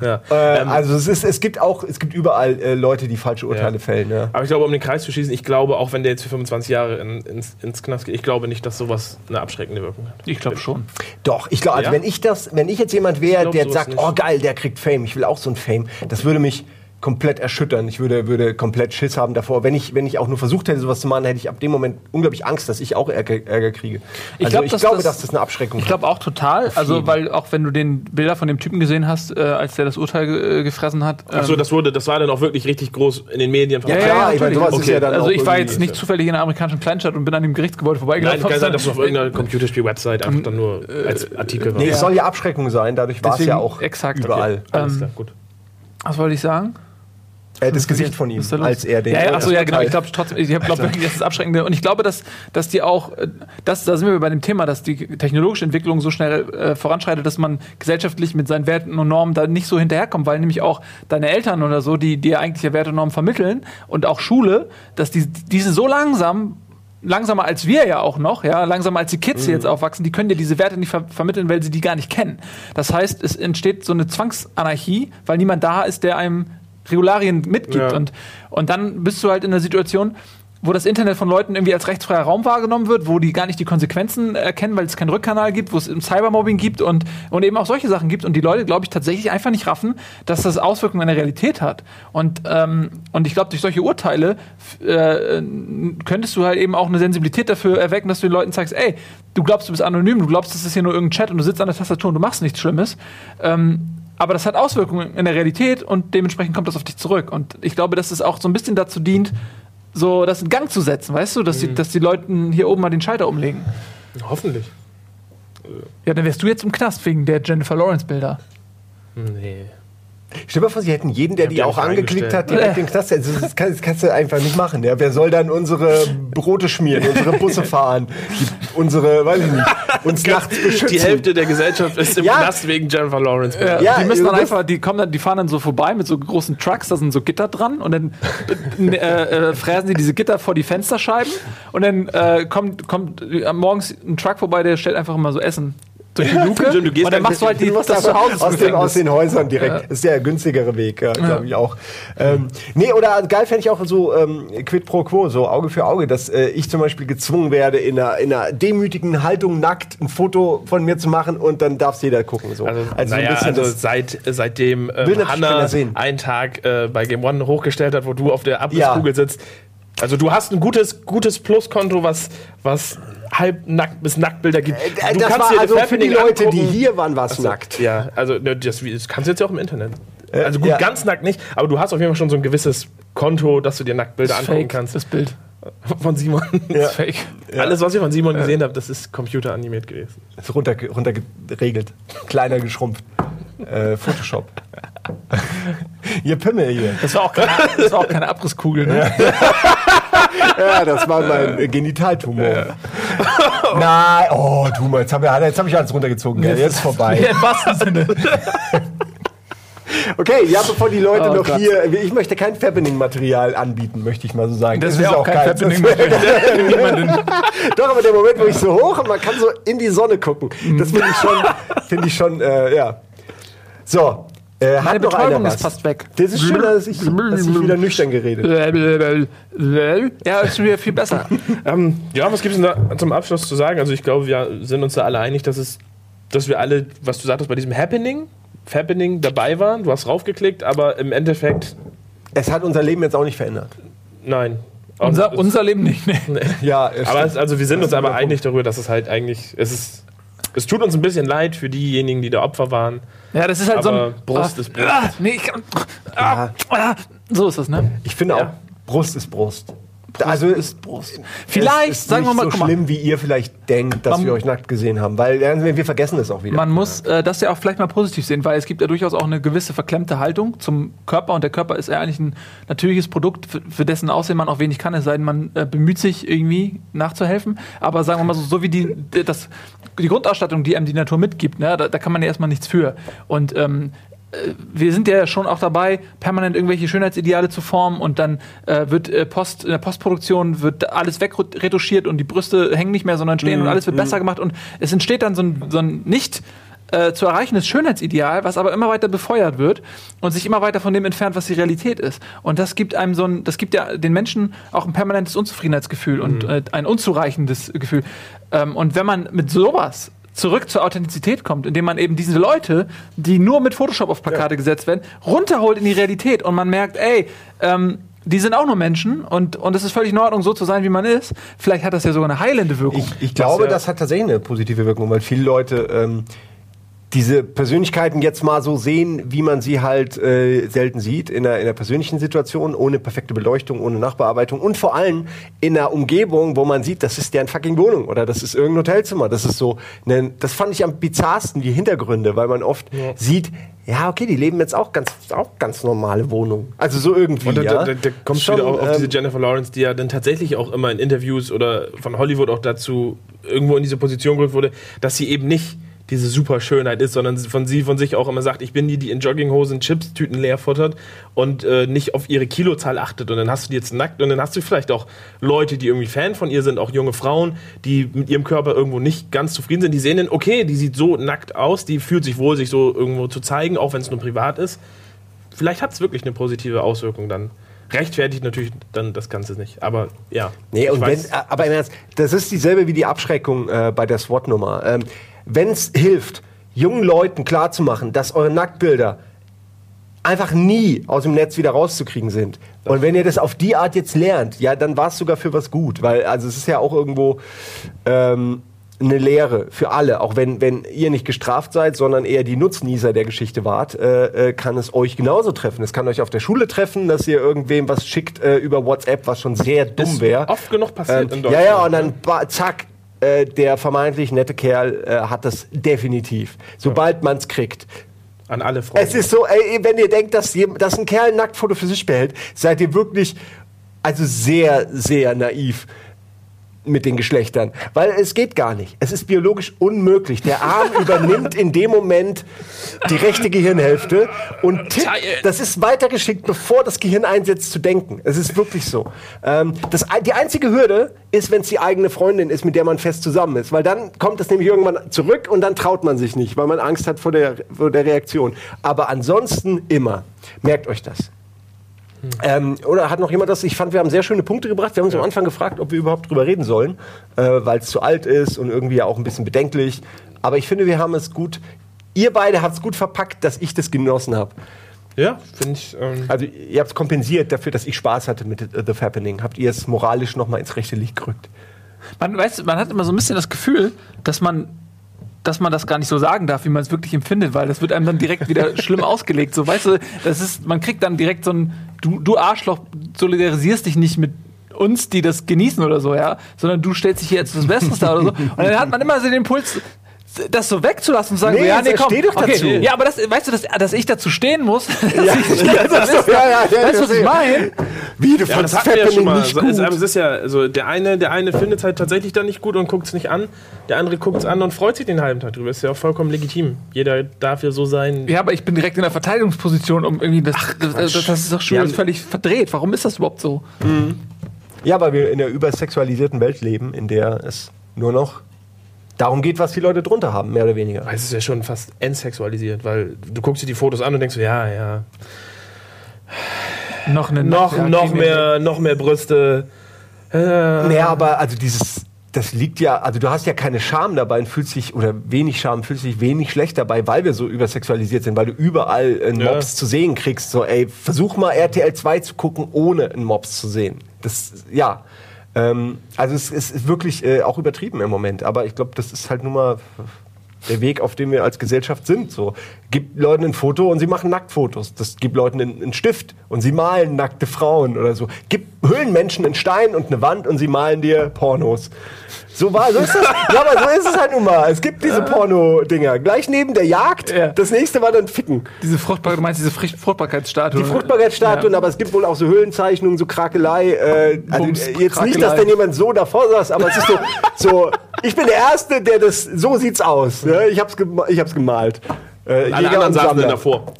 ja. Äh, Ähm, also es, ist, es gibt auch, es gibt überall äh, Leute, die falsche Urteile Ja. fällen. Ja. Aber ich glaube, um den Kreis zu schließen, ich glaube, auch wenn der jetzt für 25 Jahre in, ins, ins Knast geht, ich glaube nicht, dass sowas eine abschreckende Wirkung hat. Ich glaube schon. Doch, ich glaube, also Ja? wenn ich das, wenn ich jetzt jemand wäre, der sagt, nicht. oh geil, der kriegt Fame, ich will auch so ein Fame, das würde mich komplett erschüttern. Ich würde, würde komplett Schiss haben davor. Wenn ich, wenn ich auch nur versucht hätte, sowas zu machen, hätte ich ab dem Moment unglaublich Angst, dass ich auch Ärger, Ärger kriege. Ich Also glaub, ich dass glaube, das- dass das eine Abschreckung Ich glaube auch total. Also, weil auch wenn du den Bilder von dem Typen gesehen hast, äh, als der das Urteil äh, gefressen hat. Achso, ähm, das wurde, das war dann auch wirklich richtig groß in den Medien. Ja, klar, ich meine, sowas ist ja dann also auch ich war jetzt nicht zufällig in einer amerikanischen Kleinstadt und bin an dem Gerichtsgebäude vorbeigelaufen. Nein, kann sein, dass es auf Äh, <laughs> irgendeiner Computerspiel-Website einfach dann nur als Artikel war. Nee, es soll ja Abschreckung sein, dadurch war es ja auch exakt. überall. Alles Ähm, klar, gut. Was wollte ich sagen? Äh, das Gesicht von ihm, als er den Ja, ja, achso, ja, genau. Ich glaube trotzdem, ich glaube wirklich, das ist Abschreckende. Und ich glaube, dass, dass die auch, äh, das, da sind wir bei dem Thema, dass die technologische Entwicklung so schnell äh, voranschreitet, dass man gesellschaftlich mit seinen Werten und Normen da nicht so hinterherkommt, weil nämlich auch deine Eltern oder so, die dir eigentlich ja Werte und Normen vermitteln und auch Schule, dass die, diese so langsam langsamer als wir ja auch noch, ja, langsamer als die Kids, die jetzt aufwachsen, die können dir diese Werte nicht ver vermitteln, weil sie die gar nicht kennen. Das heißt, es entsteht so eine Zwangsanarchie, weil niemand da ist, der einem Regularien mitgibt. Ja. Und, und dann bist du halt in der Situation, wo das Internet von Leuten irgendwie als rechtsfreier Raum wahrgenommen wird, wo die gar nicht die Konsequenzen erkennen, weil es keinen Rückkanal gibt, wo es Cybermobbing gibt und, und eben auch solche Sachen gibt und die Leute, glaube ich, tatsächlich einfach nicht raffen, dass das Auswirkungen in der Realität hat. Und, ähm, und ich glaube, durch solche Urteile äh, könntest du halt eben auch eine Sensibilität dafür erwecken, dass du den Leuten zeigst, ey, du glaubst, du bist anonym, du glaubst, das ist hier nur irgendein Chat und du sitzt an der Tastatur und du machst nichts Schlimmes. Ähm, aber das hat Auswirkungen in der Realität und dementsprechend kommt das auf dich zurück. Und ich glaube, dass es auch so ein bisschen dazu dient, so das in Gang zu setzen, weißt du, dass, die, dass die Leuten hier oben mal den Schalter umlegen. Hoffentlich. Ja, dann wärst du jetzt im Knast wegen der Jennifer Lawrence Bilder. Nee. Stell dir mal vor, sie hätten jeden, der die die auch angeklickt hat, direkt in den Knast. Also das, kann, das kannst du einfach nicht machen. Ja. Wer soll dann unsere Brote schmieren, unsere Busse <laughs> fahren, die, unsere, weiß ich nicht, uns nachts beschützen? Die Hälfte der Gesellschaft ist im Ja. Knast wegen Jennifer Lawrence. Ja, Ja, die müssen dann einfach, die kommen dann, die fahren dann so vorbei mit so großen Trucks, da sind so Gitter dran und dann äh, äh, fräsen die diese Gitter vor die Fensterscheiben und dann äh, kommt, kommt äh, morgens ein Truck vorbei, der stellt einfach immer so Essen durch die Luke Stimmt, du gehst und dann machst du halt die, das einfach Zuhause aus, den, aus den Häusern direkt. Ja. Ist der günstigere Weg, ja, glaube ich auch. Ähm, nee, oder geil fände ich auch so ähm, quid pro quo, so Auge für Auge, dass äh, ich zum Beispiel gezwungen werde, in einer, in einer demütigen Haltung nackt ein Foto von mir zu machen und dann darf jeder gucken. So. Also, so naja, also das- seit, seitdem ähm, Hanna einen Tag äh, bei Game One hochgestellt hat, wo du auf der Abrisskugel sitzt. Also du hast ein gutes, gutes Pluskonto, was, was halb nackt bis Nacktbilder gibt. Äh, du das war dir also für die Leute, die angucken. hier waren, war es nackt. Ja, also ne, das, das kannst du jetzt ja auch im Internet. Also gut, ja. ganz nackt nicht, aber du hast auf jeden Fall schon so ein gewisses Konto, dass du dir Nacktbilder angucken fake, kannst. das Bild. <laughs> Von Simon. Ja. Das ist fake. Alles, was ich von Simon gesehen habe, das ist computeranimiert gewesen. Ist runter, runtergeregelt. Kleiner geschrumpft. Äh, Photoshop. <laughs> Ihr Pimmel hier. Das war auch keine, das war auch keine Abrisskugel, ne? <laughs> <laughs> Ja, das war mein Genitaltumor. <laughs> Nein, oh, Tumor, jetzt habe hab ich alles runtergezogen. Gell? Jetzt ist vorbei. Ja, Im wahrsten Sinne. <laughs> Okay, ja, bevor die Leute Oh noch Gott. hier, ich möchte kein Fappening-Material anbieten, möchte ich mal so sagen. Das ist wäre auch kein Das Niemanden. Doch, aber der Moment, wo ich so hoch und man kann so in die Sonne gucken, das finde ich schon, finde ich schon, äh, ja. So, äh, Meine Betäubung ist fast weg. Das ist schön, dass ich, dass ich wieder nüchtern geredet. Ja, ist schon wieder viel besser. <laughs> Ähm, ja, was gibt es denn da zum Abschluss zu sagen? Also ich glaube, wir sind uns da alle einig, dass es, dass wir alle, was du sagtest, bei diesem Happening, Happening dabei waren. Du hast raufgeklickt, aber im Endeffekt, Es hat unser Leben jetzt auch nicht verändert. nein. Unser, unser Leben nicht, ne? <laughs> Ja, es aber es, also wir sind uns aber einig darüber, dass es halt eigentlich, es ist, es tut uns ein bisschen leid für diejenigen, die da Opfer waren. Ja, das ist halt so ein. Brust ah, ist Brust. Ah, nee, ich kann. Ah, ah, so ist das, ne? ich finde Ja. auch, Brust ist Brust. Also ist Brust. Vielleicht, es ist sagen wir nicht mal, so schlimm, wie ihr vielleicht denkt, dass Man- wir euch nackt gesehen haben, weil äh, wir vergessen es auch wieder. Man muss äh, das ja auch vielleicht mal positiv sehen, weil es gibt ja durchaus auch eine gewisse verklemmte Haltung zum Körper und der Körper ist ja eigentlich ein natürliches Produkt, für, für dessen Aussehen man auch wenig kann, es sei denn, man äh, bemüht sich irgendwie nachzuhelfen. Aber sagen wir mal so, so wie die, das, die Grundausstattung, die einem die Natur mitgibt, ne, da, da kann man ja erstmal nichts für. Und ähm, äh, wir sind ja schon auch dabei, permanent irgendwelche Schönheitsideale zu formen und dann äh, wird äh, Post, in der Postproduktion wird alles wegretuschiert und die Brüste hängen nicht mehr, sondern stehen und alles wird besser gemacht und es entsteht dann so ein, so ein nicht äh, zu erreichendes Schönheitsideal, was aber immer weiter befeuert wird und sich immer weiter von dem entfernt, was die Realität ist. Und das gibt einem so ein, das gibt ja den Menschen auch ein permanentes Unzufriedenheitsgefühl und äh, ein unzureichendes Gefühl. Ähm, und wenn man mit sowas zurück zur Authentizität kommt, indem man eben diese Leute, die nur mit Photoshop auf Plakate gesetzt werden, runterholt in die Realität und man merkt, ey, ähm, die sind auch nur Menschen und, und es ist völlig in Ordnung, so zu sein, wie man ist. Vielleicht hat das ja sogar eine heilende Wirkung. Ich, ich glaube, ja- das hat tatsächlich eine positive Wirkung, weil viele Leute ähm, diese Persönlichkeiten jetzt mal so sehen, wie man sie halt äh, selten sieht, in einer, in einer persönlichen Situation, ohne perfekte Beleuchtung, ohne Nachbearbeitung und vor allem in einer Umgebung, wo man sieht, das ist deren fucking Wohnung oder das ist irgendein Hotelzimmer. Das ist so, ne, das fand ich am bizarrsten, die Hintergründe, weil man oft sieht, ja, okay, die leben jetzt auch ganz, auch ganz normale Wohnungen. Also so irgendwie, Und da, ja. da, da, da kommst Schon, wieder auf, auf ähm, diese Jennifer Lawrence, die ja dann tatsächlich auch immer in Interviews oder von Hollywood auch dazu irgendwo in diese Position gerückt wurde, dass sie eben nicht diese super Schönheit ist, sondern von sie von sich auch immer sagt, ich bin die, die in Jogginghosen Chips-Tüten leer futtert und äh, nicht auf ihre Kilozahl achtet. Und dann hast du die jetzt nackt und dann hast du vielleicht auch Leute, die irgendwie Fan von ihr sind, auch junge Frauen, die mit ihrem Körper irgendwo nicht ganz zufrieden sind. Die sehen dann, okay, die sieht so nackt aus, die fühlt sich wohl, sich so irgendwo zu zeigen, auch wenn es nur privat ist. Vielleicht hat es wirklich eine positive Auswirkung dann rechtfertigt natürlich dann das Ganze nicht. Aber ja. Nee, und wenn, aber im Ernst, das ist dieselbe wie die Abschreckung äh, bei der SWAT-Nummer. Ähm, wenn es hilft, jungen Leuten klarzumachen, dass eure Nacktbilder einfach nie aus dem Netz wieder rauszukriegen sind. Und wenn ihr das auf die Art jetzt lernt, ja, dann war es sogar für was gut, weil also es ist ja auch irgendwo ähm, eine Lehre für alle, auch wenn, wenn ihr nicht gestraft seid, sondern eher die Nutznießer der Geschichte wart, äh, äh, kann es euch genauso treffen. Es kann euch auf der Schule treffen, dass ihr irgendwem was schickt äh, über WhatsApp, was schon sehr dumm wäre. oft genug passiert Ähm, in ja, Deutschland. ja, und dann zack, äh, der vermeintlich nette Kerl äh, hat das definitiv. Sobald man es kriegt. An alle Freunde. Es ist so, ey, wenn ihr denkt, dass, dass ein Kerl ein Nacktfoto für sich behält, seid ihr wirklich also sehr, sehr naiv mit den Geschlechtern. Weil es geht gar nicht. Es ist biologisch unmöglich. Der Arm <laughs> übernimmt in dem Moment die rechte Gehirnhälfte und tippt, das ist weitergeschickt, bevor das Gehirn einsetzt zu denken. Es ist wirklich so. Ähm, das, die einzige Hürde ist, wenn es die eigene Freundin ist, mit der man fest zusammen ist. Weil dann kommt es nämlich irgendwann zurück und dann traut man sich nicht, weil man Angst hat vor der, vor der Reaktion. Aber ansonsten immer. Merkt euch das. Ähm, oder hat noch jemand das? Ich fand, wir haben sehr schöne Punkte gebracht. Wir haben uns am Anfang gefragt, ob wir überhaupt drüber reden sollen, äh, weil es zu alt ist und irgendwie ja auch ein bisschen bedenklich. Aber ich finde, wir haben es gut. Ihr beide habt es gut verpackt, dass ich das genossen habe. ja, finde ich. Ähm, Also ihr habt es kompensiert dafür, dass ich Spaß hatte mit The Fappening. Habt ihr es moralisch noch mal ins rechte Licht gerückt? Man, weiß, man hat immer so ein bisschen das Gefühl, dass man, dass man das gar nicht so sagen darf, wie man es wirklich empfindet, weil das wird einem dann direkt wieder <laughs> schlimm ausgelegt. So, weißt du, das ist, man kriegt dann direkt so ein, du, du Arschloch, solidarisierst dich nicht mit uns, die das genießen oder so, ja, sondern du stellst dich hier jetzt das Bestes da oder so. Und dann hat man immer so den Impuls, das so wegzulassen und zu sagen, Nee, ja, nee, komm, steh doch dazu. Ja, aber das, weißt du, dass, dass ich dazu stehen muss, <laughs> dass Ja, ich, ja, das ist- ja, ja, ja, weißt du, was ich meine? Wie, du ja, das hatten wir ja schon mal. So, es, aber es ist ja, also der eine, der eine findet es halt tatsächlich dann nicht gut und guckt es nicht an. Der andere guckt es an und freut sich den halben Tag drüber. Ist ja auch vollkommen legitim. Jeder darf ja so sein. Ja, aber ich bin direkt in der Verteidigungsposition, um irgendwie das. das, das, das ist doch schon Ja, völlig verdreht. Warum ist das überhaupt so? Ja, weil wir in einer übersexualisierten Welt leben, in der es nur noch darum geht, was die Leute drunter haben, mehr oder weniger. Es ist ja schon fast entsexualisiert, weil du guckst dir die Fotos an und denkst ja, ja. Noch eine Noch, ja, noch mehr, noch mehr Brüste. Äh, Naja, aber also dieses, das liegt ja, also du hast ja keine Scham dabei und fühlst dich, oder wenig Scham, fühlst dich wenig schlecht dabei, weil wir so übersexualisiert sind, weil du überall einen Ja. Mops zu sehen kriegst. So, ey, versuch mal RTL 2 zu gucken, ohne einen Mops zu sehen. Das, ja. Ähm, also es, es ist wirklich äh, auch übertrieben im Moment, aber ich glaube, das ist halt nun mal der Weg, auf dem wir als Gesellschaft sind. So. Gib Leuten ein Foto und sie machen Nacktfotos. Das gibt Leuten einen, einen Stift und sie malen nackte Frauen oder so. Gib hüllen Menschen einen Stein und eine Wand und sie malen dir Pornos. So war, so ist das. <laughs> ja, aber so ist es halt nun mal. Es gibt diese Porno-Dinger. Gleich neben der Jagd. Ja. Das nächste war dann Ficken. Diese Fruchtbar du meinst diese Fricht- Fruchtbarkeitsstatue? Die Fruchtbarkeitsstatuen, Ja. aber es gibt wohl auch so Höhlenzeichnungen, so Krakelei. Äh, also Bums, äh, jetzt nicht, dass Krakelei. denn jemand so davor saß, aber es ist so, so <laughs> ich bin der Erste, der das, so sieht's aus. Ne? Ich, hab's ich hab's gemalt. Äh, alle anderen saßen dann davor.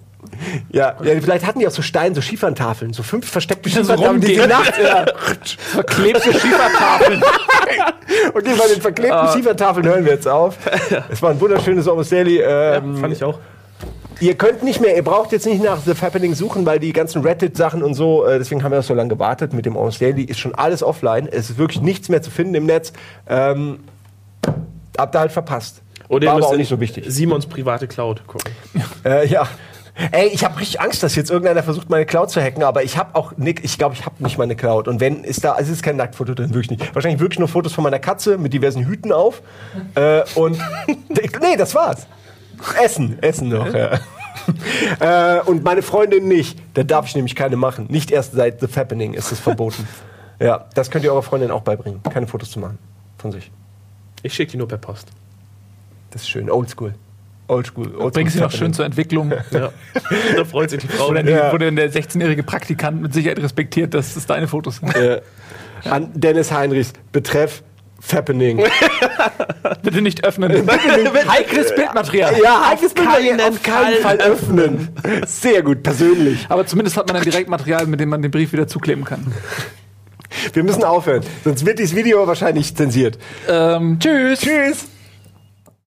Ja, ja, vielleicht hatten die auch so Stein, so Schieferntafeln, so fünf versteckte so Schieferntafeln, die nachts, ja. <laughs> Verklebte Schiefertafeln. <laughs> Okay, bei den verklebten Schiefertafeln hören wir jetzt auf. Es war ein wunderschönes Almost Daily. Ähm, Fand ich auch. Ihr könnt nicht mehr, ihr braucht jetzt nicht nach The Fappening suchen, weil die ganzen Reddit-Sachen und so, äh, deswegen haben wir auch so lange gewartet mit dem Almost Daily, ist schon alles offline. Es ist wirklich nichts mehr zu finden im Netz. Ähm, habt ihr halt verpasst. Oder War aber auch nicht so wichtig. Simons private Cloud gucken. <laughs> Äh, ja. Ey, ich habe richtig Angst, dass jetzt irgendeiner versucht, meine Cloud zu hacken, aber ich habe auch nick, ich glaube, ich habe nicht meine Cloud. Und wenn ist da, also es ist kein Nacktfoto drin, wirklich nicht. Wahrscheinlich wirklich nur Fotos von meiner Katze mit diversen Hüten auf. Äh, und <laughs> nee, das war's. Essen, Essen noch, ja. <laughs> äh, und meine Freundin nicht. Da darf ich nämlich keine machen. Nicht erst seit The Fappening ist es verboten. ja, das könnt ihr eurer Freundin auch beibringen. Keine Fotos zu machen von sich. Ich schicke die nur per Post. Das ist schön. Oldschool. Oldschool. Oldschool Bring sie noch schön zur Entwicklung. <laughs> Ja. da freut sich die Frau. Die, Ja. wo dann der 16-jährige Praktikant mit Sicherheit respektiert, dass das deine Fotos sind. äh, an Dennis Heinrichs betreff Fappening. <laughs> Bitte nicht öffnen. Heikles Bildmaterial. ja, heikles keinen auf keinen Fall öffnen. Sehr gut, persönlich. Aber zumindest hat man dann direkt Material, mit dem man den Brief wieder zukleben kann. Wir müssen aufhören, sonst wird dieses Video wahrscheinlich zensiert. Ähm, tschüss. Tschüss.